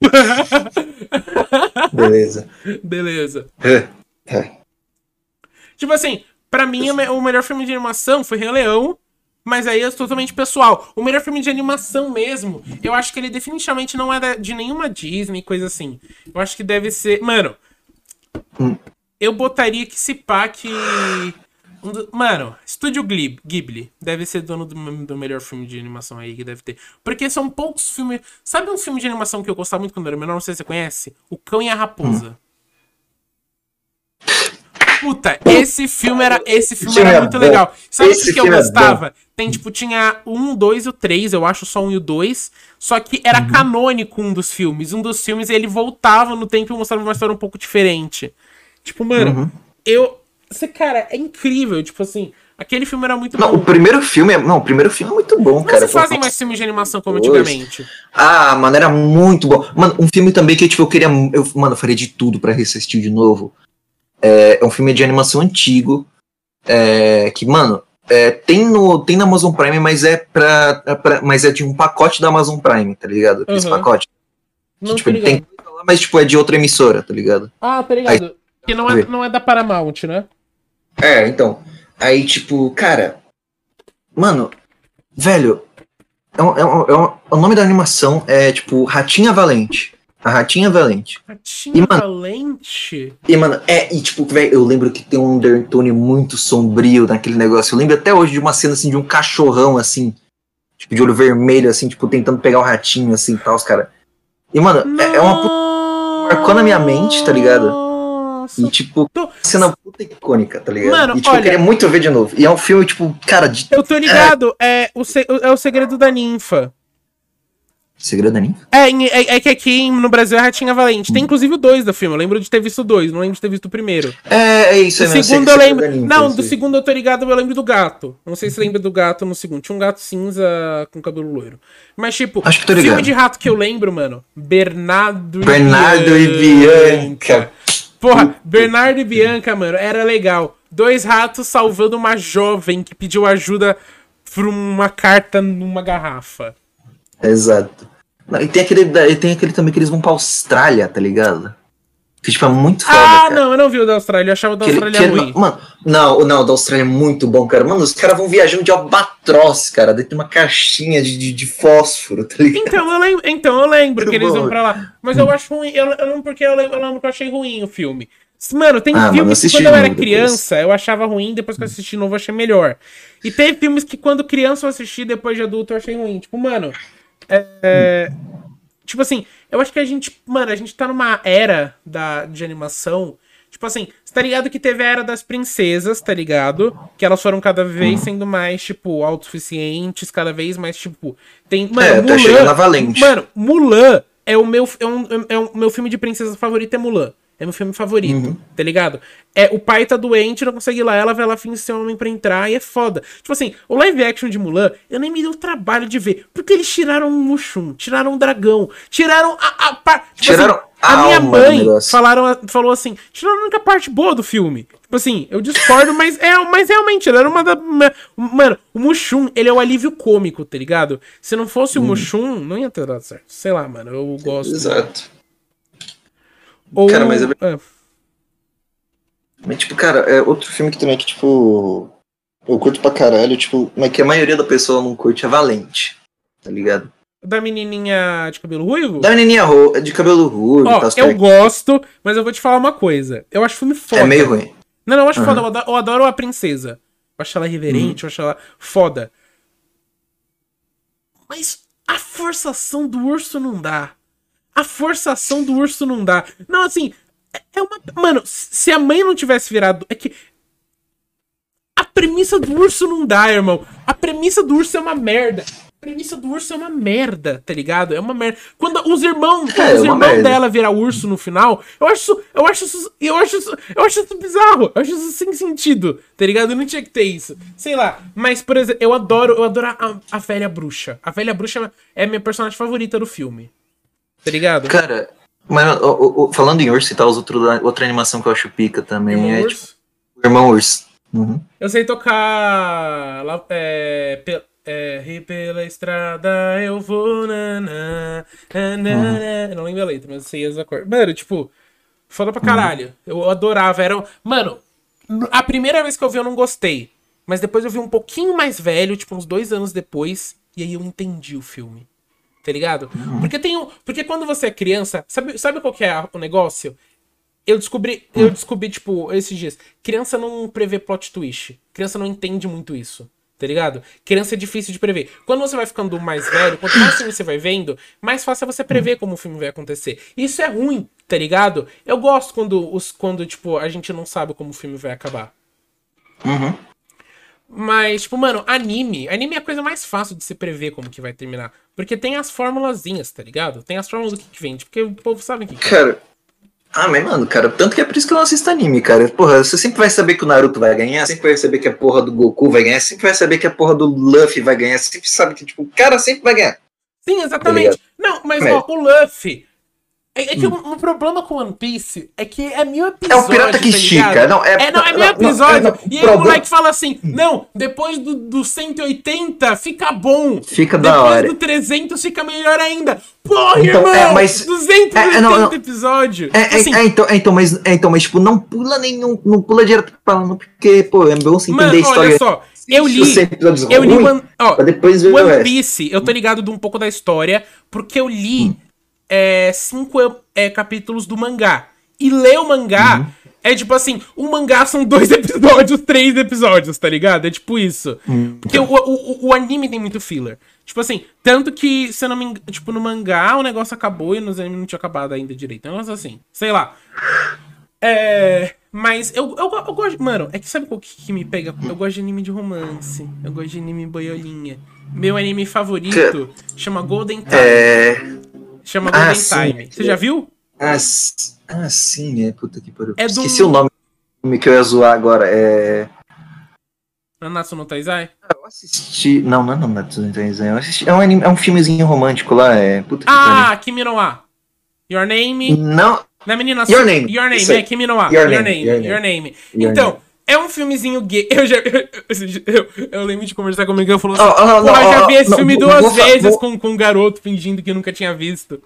Beleza. Beleza. É, é. Tipo assim, pra mim o melhor filme de animação foi Rei Leão, mas aí é totalmente pessoal. O melhor filme de animação mesmo, eu acho que ele definitivamente não é da- de nenhuma Disney, coisa assim. Eu acho que deve ser. Mano, Hum. eu botaria que se pá que. Mano, Estúdio Ghib- Ghibli deve ser dono do, do melhor filme de animação aí que deve ter. Porque são poucos filmes. Sabe um filme de animação que eu gostava muito quando era menor? Não sei se você conhece? O Cão e a Raposa. Puta, esse filme era, esse filme era muito legal. Sabe o que, eu é gostava? Tem, tipo, tinha um, dois e o três, eu acho só um e o dois. Só que era Uhum. canônico um dos filmes. Um dos filmes ele voltava no tempo e mostrava uma história um pouco diferente. Tipo, mano, Uhum. eu. Esse cara é incrível. Tipo assim, aquele filme era muito Não, bom. o primeiro filme é. Não, o primeiro filme é muito bom, Não cara. se fazem mais filmes de animação como Dois. antigamente. Ah, mano, era muito bom. Mano, um filme também que tipo, eu queria. Eu, mano, eu faria de tudo pra reassistir de novo. É, é um filme de animação antigo. é, que, mano, é, tem, no, tem na Amazon Prime, mas é pra, é pra- Mas é de um pacote da Amazon Prime, tá ligado? Esse Uhum. pacote. Não tipo, ele tem ligado. coisa lá, mas tipo, é de outra emissora, tá ligado? Ah, tá ligado. Que não é, não é da Paramount, né? É, então. Aí, tipo, cara. Mano, velho. É um- é um- é um- o nome da animação é, tipo, Ratinha Valente. A Ratinha Valente. Ratinho E, mano- Valente. E, mano, é, e tipo, velho, eu lembro que tem um undertone muito sombrio naquele negócio. Eu lembro até hoje de uma cena assim de um cachorrão, assim, tipo, de olho vermelho, assim, tipo, tentando pegar o ratinho, assim, tal, os cara. E, mano, é, é uma puta. marcou na minha mente, tá ligado? Nossa. E, tipo, Tô- cena puta icônica, tá ligado? Mano, e, tipo, olha- eu queria muito ver de novo. E é um filme, tipo, cara, de Eu tô ligado, é, o, se- é o segredo da ninfa. Segredo da Ninfa? É, é, é que aqui no Brasil é Ratinha Valente. Tem inclusive o 2 do filme. Eu lembro de ter visto 2, não lembro de ter visto o primeiro. É, é isso, O é mesmo, segundo eu lembro. Ninfa, Não, do aí. segundo eu tô ligado, eu lembro do gato. Não sei se lembra do gato no segundo. Tinha um gato cinza com cabelo loiro. Mas, tipo, Acho que tô filme ligado. de rato que eu lembro, mano. Bernardo Bernardo e Bianca. Porra, Bernardo e Bianca, mano, era legal. Dois ratos salvando uma jovem que pediu ajuda por uma carta numa garrafa. Exato. Não, e tem aquele, e tem aquele também que eles vão pra Austrália, tá ligado? Que, tipo, é muito foda, Ah, cara. não, eu não vi o da Austrália. Eu achava o da Que ele- Austrália ele- ruim. mano, não, não, o da Austrália é muito bom, cara. Mano, os caras vão viajando de albatroz, cara, dentro de uma caixinha de, de, de fósforo, tá ligado? Então eu lembro, então, eu lembro Muito que eles bom. vão pra lá. Mas eu acho ruim. Eu, eu lembro porque eu lembro, eu lembro que eu achei ruim o filme. Mano, tem Ah, filmes que quando eu era novo depois. criança eu achava ruim, depois que eu assisti novo eu achei melhor. E tem filmes que quando criança eu assisti, depois de adulto eu achei ruim. Tipo, mano. É- é, Tipo assim, eu acho que a gente. Mano, a gente tá numa era da, de animação. Tipo assim, você tá ligado que teve a era das princesas, tá ligado? Que elas foram cada vez Uhum. sendo mais, tipo, autossuficientes, cada vez mais, tipo. Tem. Mano, É, tá chegando a Valente. Mano, Mulan é o meu, é um, é o meu filme de princesa favorito, é Mulan. É meu filme favorito, Uhum. tá ligado? É, o pai tá doente, não consegue ir lá, ela vai lá fingir ser um homem pra entrar e é foda. Tipo assim, o live action de Mulan, eu nem me dei o trabalho de ver. Porque eles tiraram um Mushum, tiraram um dragão, tiraram a. a, par- tipo Tiraram assim, a minha mãe falaram, falou assim: tiraram a única parte boa do filme. Tipo assim, eu discordo, mas, é, mas realmente, ela era uma da. uma- Mano, o Mushum, ele é o alívio cômico, tá ligado? Se não fosse Hum. o Mushum, não ia ter dado certo. Sei lá, mano, eu gosto. Exato. Ou, Cara, mas é- é. Mas, tipo, cara, é outro filme que também que, tipo. Eu curto pra caralho, tipo, mas que a maioria da pessoa não curte é Valente. Tá ligado? Da menininha de cabelo ruivo? Da menininha de cabelo ruivo Ó, eu gosto, mas eu vou te falar uma coisa. Eu acho filme foda. É meio ruim. Não, não, eu acho Aham. foda. Eu adoro, eu adoro a princesa. Eu acho ela reverente, eu acho ela foda. Mas a forçação do urso não dá. A forçação do urso não dá. Não, assim, é- uma. Mano, se a mãe não tivesse virado. É que. A premissa do urso não dá, irmão. A premissa do urso é uma merda. A premissa do urso é uma merda, tá ligado? É uma merda. Quando os irmãos, quando É, os irmãos dela virar urso no final, eu acho isso, eu acho isso, eu acho isso, eu acho isso bizarro. Eu acho isso sem sentido, tá ligado? Não tinha que ter isso. Sei lá, mas por exemplo, eu adoro, eu adoro a, a velha bruxa. A velha bruxa é a minha personagem favorita do filme. Tá ligado? Cara, mas, falando em urso e tal, os outro, outra animação que eu acho pica também Irmão é urso. tipo, Irmão Urso. Uhum. Eu sei tocar. lá- É, pe- é, "E pela estrada eu vou. Naná, naná", Eu não lembro a letra, mas eu sei as acordes. Mano, tipo, foda pra caralho. Eu adorava. Era, mano, a primeira vez que eu vi eu não gostei. Mas depois eu vi um pouquinho mais velho, tipo, uns dois anos depois. E aí eu entendi o filme. Tá ligado? Porque tem um. Porque quando você é criança, sabe, sabe qual que é o negócio? Eu descobri, eu descobri, tipo, esses dias. Criança não prevê plot twist. Criança não entende muito isso. Tá ligado? Criança é difícil de prever. Quando você vai ficando mais velho, quanto mais filme você vai vendo, mais fácil é você prever como o filme vai acontecer. Isso é ruim, tá ligado? Eu gosto quando, os, quando tipo, a gente não sabe como o filme vai acabar. Uhum. Mas, tipo, mano, anime. Anime é a coisa mais fácil de se prever como que vai terminar. Porque tem as formulazinhas, tá ligado? Tem as fórmulas do que, que vende. Porque o povo sabe o que, que é. Cara. Ah, mas, mano, cara, tanto que é por isso que eu não assisto anime, cara. Porra, você sempre vai saber que o Naruto vai ganhar, sempre vai saber que a porra do Goku vai ganhar, sempre vai saber que a porra do Luffy vai ganhar, sempre sabe que, tipo, o cara sempre vai ganhar. Sim, exatamente. Não, mas É. ó, o Luffy. É, é que o, o problema com One Piece é que é mil É episódios. o pirata que tá estica. não, é, É, não, é mil não, episódio. não, não, e aí o problema- moleque fala assim: não, depois do, do 180 fica bom. Fica da depois hora. do 300 fica melhor ainda. Porra, Então, irmão! é, mas- 280 é, é, não, não. episódios. É, é, assim, é, então, é, então, mas, é, então, mas, tipo, não pula nenhum, não pula direto pra lá, porque, pô, é bom você entender mano, a história. olha só. Eu li. Episódios Eu li One, ó, depois o One. Piece, eu tô ligado de um pouco da história, porque eu li Hum. É, cinco é, capítulos do mangá. E ler o mangá Uhum. é tipo assim, o mangá são dois episódios, três episódios, tá ligado? É tipo isso. Hum. Porque o, o, o anime tem muito filler. Tipo assim, tanto que, se eu não me engano, tipo, no mangá o negócio acabou e nos animes não tinha acabado ainda direito. É um negócio assim, sei lá. É. Mas eu, eu, eu gosto. Mano, é que sabe o que, que me pega? Eu gosto de anime de romance. Eu gosto de anime boiolinha. Meu anime favorito chama Golden Time. É. Chama Ah, Golden. Time. Você já viu? Ah, ah, sim, é. Puta que pariu. É do- Esqueci o nome que eu ia zoar agora. É. Nanatsu no Taizai? Eu assisti. Não, não é Nanatsu no Taizai, eu assisti- É um, anime, é um filmezinho romântico lá. É. Puta que Ah, Kimi no Wa. Your Name. pariu. Não. Não é menina Your Name. Your Name, é Kimi no Wa. Your Your, Name, Name. Your Your Name. Your Então, Name. É um filmezinho gay. Eu já. Eu, eu, eu lembro de conversar comigo e eu falou assim. Oh, oh, não, já oh, vi esse filme duas vou vezes vou- com, com um garoto fingindo que nunca tinha visto.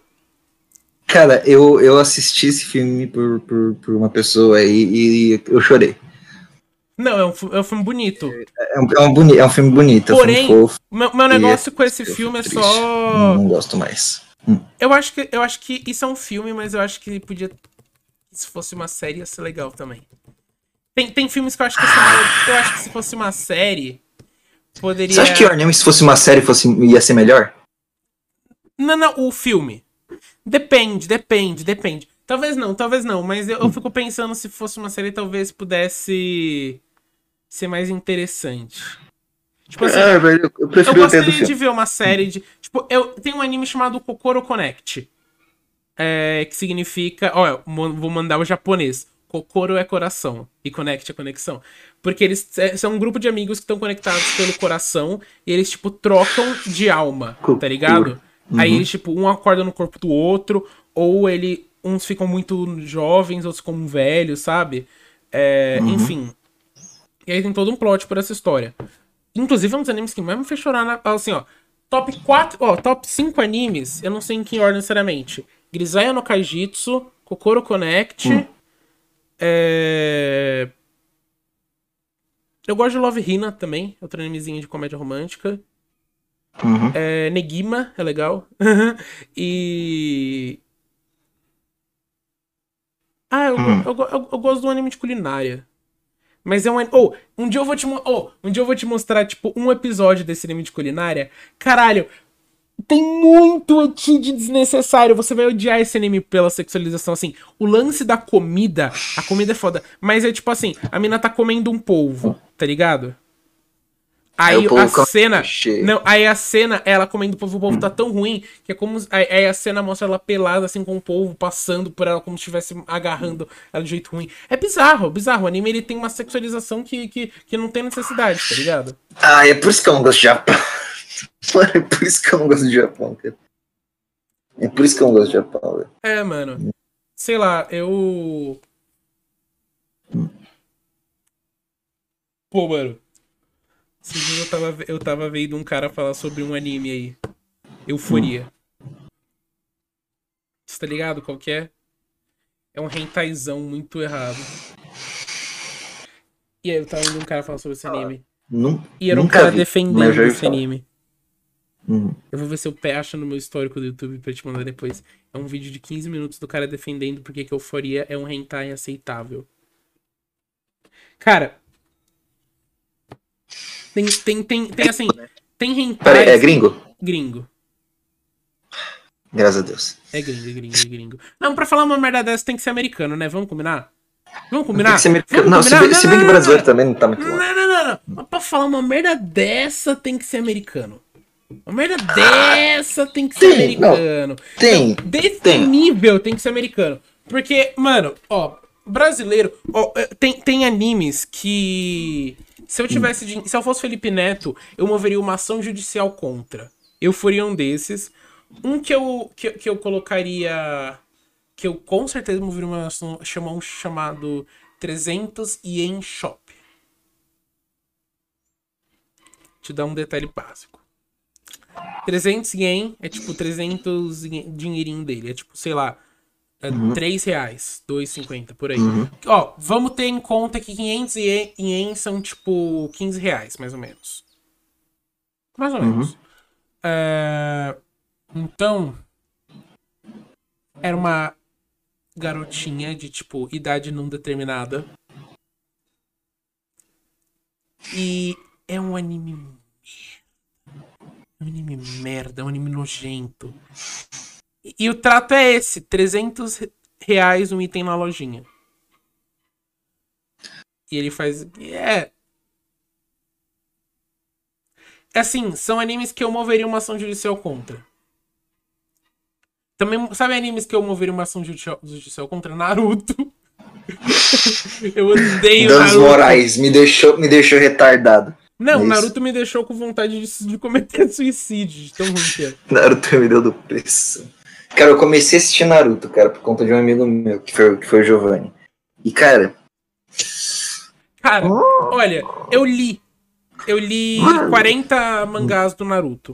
Cara, eu, eu assisti esse filme por, por, por uma pessoa aí e eu chorei. Não, é um, é um filme bonito. É um, é um, boni, é um filme bonito, é um Porém, filme. Meu, meu E negócio com esse filme é triste. só. Não gosto mais. Eu acho, que, eu acho que isso é um filme, mas eu acho que podia. Se fosse uma série, ia ser legal também. Tem, tem filmes que eu acho que assim, eu acho que se fosse uma série, poderia. Você acha que Your Name, se fosse uma série, fosse, ia ser melhor? Não, não, o filme. Depende, depende, depende. Talvez não, talvez não, mas eu, eu fico pensando se fosse uma série, talvez pudesse ser mais interessante. Tipo assim, É, velho, eu eu prefiro do gostaria de ver uma série de. Tipo, eu tem um anime chamado Kokoro Connect. É, que significa. Ó, eu vou mandar o japonês. Kokoro é coração e Connect é conexão. Porque eles é, são um grupo de amigos que estão conectados pelo coração e eles, tipo, trocam de alma, tá ligado? Aí Uhum. eles, tipo, um acorda no corpo do outro, ou ele. Uns ficam muito jovens, outros ficam velhos, sabe? É, Uhum. Enfim. E aí tem todo um plot por essa história. Inclusive, é um dos animes que mais me fez chorar na. Assim, ó. Top 4. Ó, top 5 animes, eu não sei em que ordem necessariamente. Grisaya no Kaijitsu, Kokoro Connect. Hum. Eu gosto de Love Hina também, outro animezinho de comédia romântica. Uhum. É, Negima é legal. e. Ah, eu, Hum. eu, eu- eu gosto do anime de culinária. Mas é um. an- Oh, um dia eu vou te oh, um dia eu vou te mostrar, tipo, um episódio desse anime de culinária. Caralho, tem muito eti de desnecessário. Você vai odiar esse anime pela sexualização, assim. O lance da comida, a comida é foda. Mas é tipo assim, a mina tá comendo um polvo, tá ligado? Aí a cena. Não, aí a cena, ela comendo o polvo, o polvo tá tão ruim que é como. Aí aí a cena mostra ela pelada, assim, com o polvo passando por ela, como se estivesse agarrando ela de jeito ruim. É bizarro, bizarro. O anime ele tem uma sexualização que, que, que não tem necessidade, tá ligado? Ah, é por isso que eu não gosto de Japão. Mano, é por isso que eu não gosto de Japão, cara. É por isso que eu não gosto de Japão, velho. É, mano. Sei lá, eu. Pô, mano. Esses dias eu tava, eu tava vendo um cara falar sobre um anime aí. Euforia. Você tá ligado qual que é? É um hentaizão muito errado. E aí eu tava vendo um cara falar sobre esse anime. Nun- E era um cara defendendo esse anime. Uhum. Eu vou ver se eu pe- acho no meu histórico do YouTube pra te mandar depois. É um vídeo de 15 minutos do cara defendendo porque que euforia é um hentai aceitável. Cara. Tem, tem, tem, tem assim. Tem hentai. Peraí, é gringo? Gringo. Graças a Deus. É gringo, é gringo, é gringo. Não, pra falar uma merda dessa tem que ser americano, né? Vamos combinar? Vamos Tem combinar? que ser americano. Não, se combinar? bem, se bem que não, brasileiro também não tá muito Não, longe. não, não, não, não. Mas pra falar uma merda dessa tem que ser americano. Uma merda dessa tem que ser Tem, não. americano. Tem, Desse tem. nível tem que ser americano. Porque, mano, ó, brasileiro. Ó, eh, tem, tem animes que. Se eu tivesse. Se eu fosse Felipe Neto, eu moveria uma ação judicial contra. Eu faria um desses. Um que eu, que, que eu colocaria. Que eu com certeza moveria uma ação. Chamar um chamado 300 Yen Shop. Te dar um detalhe básico. 300 yen é tipo 300 ien- dinheirinho dele. É tipo, sei lá, é 3 reais, 2,50 por aí. Ó, vamos ter em conta que 500 ien, ien são tipo 15 reais, mais ou menos. Mais ou menos. É, Então, era uma garotinha de tipo idade não determinada. E é um anime é um anime merda, é um anime nojento. E, e o trato é esse: 300 reais um item na lojinha. E ele faz. É. É Assim, são animes que eu moveria uma ação judicial contra. Também, sabe animes que eu moveria uma ação judicial, judicial contra? Naruto. eu odeio Danos Naruto. Moraes me deixou, me deixou retardado. Não. Naruto me deixou com vontade de, de cometer suicídio, tão ruim que é. Naruto me deu do preço. Cara, eu comecei a assistir Naruto, cara, por conta de um amigo meu, que foi, que foi o Giovanni. E, cara, Cara, olha, eu li. Eu li 40 mangás do Naruto.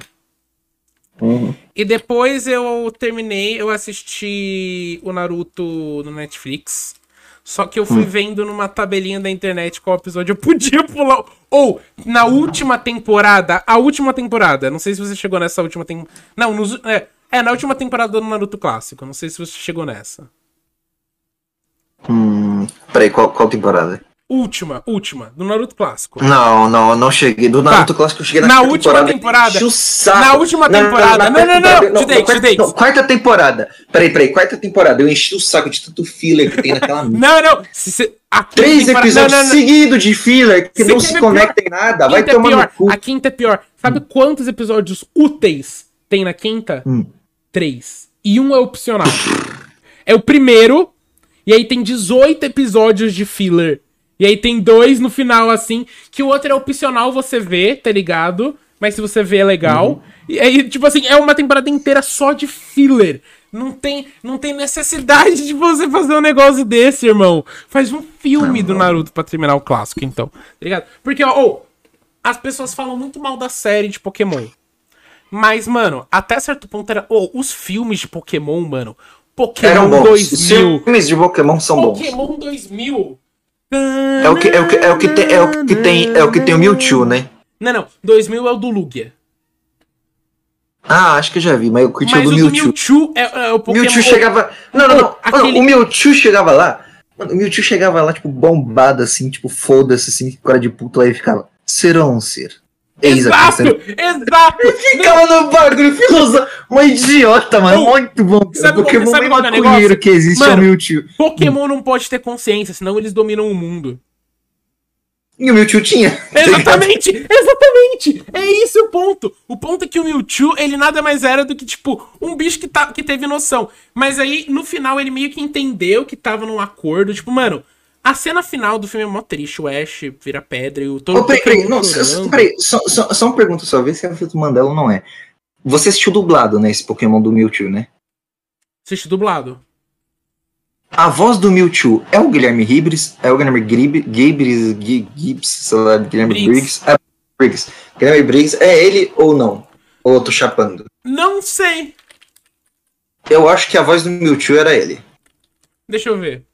uhum, E depois eu terminei, eu assisti o Naruto no Netflix. Só que eu fui vendo numa tabelinha da internet qual episódio eu podia pular. Ou, na última temporada, a última temporada, não sei se você chegou nessa última temporada. Não, nos, é, é, na última temporada do Naruto Clássico, não sei se você chegou nessa. Hum, peraí, qual, qual temporada? Última, última, do Naruto Clássico. Não, não, não cheguei. Do Naruto Clássico eu cheguei na, Na última temporada. saco. Na última temporada. Não, não, não, não, Judeix, quarta- temporada. Peraí, peraí, quarta temporada. Eu enchi o saco de tanto filler que tem naquela. Não, não. Se, se, Três temporada- episódios seguidos de filler que Você não se ver conectam em nada. Vai é tomar pior. no cu. A quinta é pior. Sabe quantos episódios úteis tem na quinta? Hum. Três. E um é opcional. É o primeiro, e aí tem 18 episódios de filler. E aí tem dois no final, assim, que o outro é opcional você vê, tá ligado? Mas se você vê é legal. Uhum. E aí, tipo assim, é uma temporada inteira só de filler. Não tem, não tem necessidade de você fazer um negócio desse, irmão. Faz um filme do Naruto pra terminar o clássico, então. Tá ligado? Porque, ó, ô, as pessoas falam muito mal da série de Pokémon. Mas, mano, até certo ponto era. Ô, os filmes de Pokémon, mano. Pokémon Eram bons. Os 2000. filmes de Pokémon são bons. Pokémon 2000. É o que, é o que, é o que tem, é o que tem, é o que tem o Mewtwo, né? Não, não. 2000 é o do Lugia. Ah, acho que eu já vi, mas eu curti Mas o o do do Mewtwo. Mewtwo é, é o O Pokémon. Mewtwo chegava. Não, não, não. Mano, aquele- o Mewtwo chegava lá. Mano, o Mewtwo chegava lá, tipo, bombado, assim, tipo, foda-se, assim, cara de puto lá e ficava. Serão ser. Exato! Exato! Ficava no bagulho, filoso. Um idiota, mano. Muito bom. sabe Pokémon sabe qual é o maconheiro que existe Mano, é o Mewtwo. Pokémon não pode ter consciência, senão eles dominam o mundo. E o Mewtwo tinha. Exatamente! exatamente! É esse o ponto. O ponto é que o Mewtwo, ele nada mais era do que, tipo, um bicho que, tá, que teve noção. Mas aí, no final, ele meio que entendeu que tava num acordo. Tipo, mano, a cena final do filme é mó triste. O Ash vira pedra e o todo Ô, peraí, peraí, não, só- peraí, só, só, só uma pergunta só, vê se é efeito Mandela ou não é. Você assistiu dublado, né, esse Pokémon do Mewtwo, né? Assiste dublado. A voz do Mewtwo é o Guilherme Ribres, é o Guilherme Grib, Gibres, Gi- Gibbs, sei lá, Guilherme Briggs. Briggs. É, Briggs. Guilherme Briggs, é ele ou não? Ou eu tô chapando? Não sei. Eu acho que a voz do Mewtwo era ele. Deixa eu ver.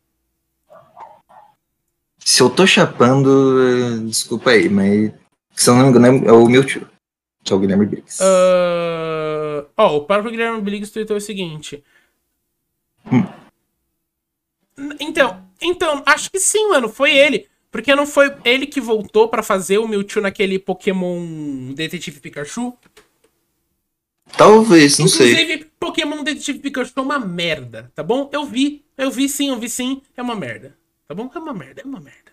Se eu tô chapando, desculpa aí, mas se eu não me engano é o Mewtwo. Que é o Guilherme Briggs. Ah, Ó, o próprio Guilherme Briggs tweetou o seguinte. Hum. Então, então, acho que sim, mano, foi ele. Porque não foi ele que voltou pra fazer o Mewtwo naquele Pokémon Detetive Pikachu? Talvez, não sei. Inclusive, Pokémon Detetive Pikachu é uma merda, tá bom? Eu vi, eu vi sim, eu vi sim, é uma merda. Tá bom? É uma merda, é uma merda.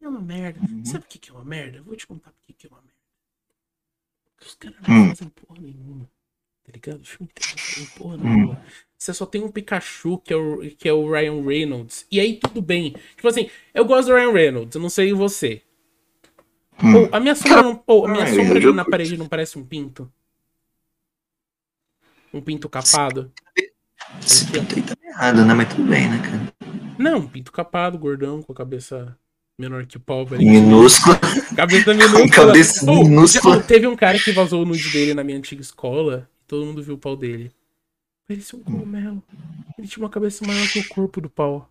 É uma merda. Uhum. Sabe o que, que é uma merda? Eu vou te contar por que é uma merda. Os caras Hum. não fazem porra nenhuma. Tá ligado? O filme não fazem porra Hum. nenhuma. Você só tem um Pikachu que é, o, que é o Ryan Reynolds. E aí tudo bem. Tipo assim, eu gosto do Ryan Reynolds, eu não sei você. Hum. A minha sombra, não, a minha Ai, sombra já na parede não parece um pinto? Um pinto capado? Esse pinto aí tá errado, né? Mas tudo bem, né, cara? Não, pinto capado, gordão, com a cabeça menor que o pau, velho. Minúsculo. Cabeça minúscula. Cabeça minúscula. já- teve um cara que vazou o nude dele na minha antiga escola e todo mundo viu o pau dele. Parecia um cogumelo. Ele tinha uma cabeça maior que o corpo do pau.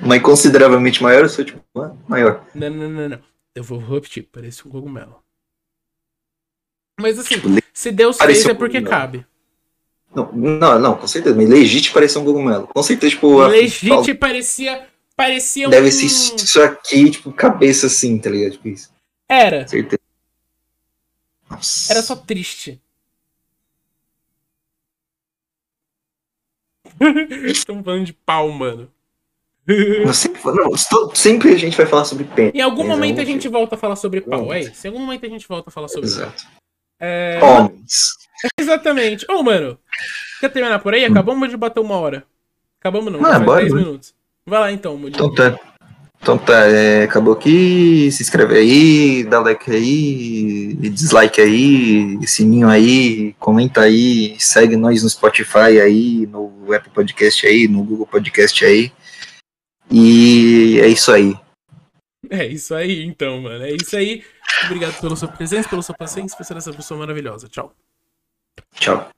Mas consideravelmente maior, eu sou tipo, ah, maior. Não, não, não, não. Eu vou repetir, parecia um cogumelo. Mas assim, Tipo, se Deus fez é porque cabe. Não, não, não, com certeza. Mas legítimo parecia um cogumelo. Com certeza, tipo. a- Legite parecia. Parecia Deve um. ser isso aqui, tipo, cabeça assim, tá ligado? Tipo isso. Era. Certeza. Nossa. Era só triste. Estamos falando de pau, mano. Não, sempre, não, estou- sempre a gente vai falar sobre pênis. Em algum né? momento a gente volta a falar sobre pau, é isso. Em algum momento a gente volta a falar sobre pau. É, Homens. Exatamente. Ô, mano, quer terminar por aí? Acabamos de bater uma hora. Acabamos não, Ah, faz bora, 10 bora. minutos. Vai lá então, Mudi. Então tá. Então tá, é, acabou aqui. Se inscreve aí, dá like aí, dislike aí, sininho aí, comenta aí, segue nós no Spotify aí, no Apple Podcast aí, no Google Podcast aí. E é isso aí. É isso aí, então, mano. É isso aí. Obrigado pela sua presença, pela sua paciência, por ser essa pessoa maravilhosa. Tchau. Tchau.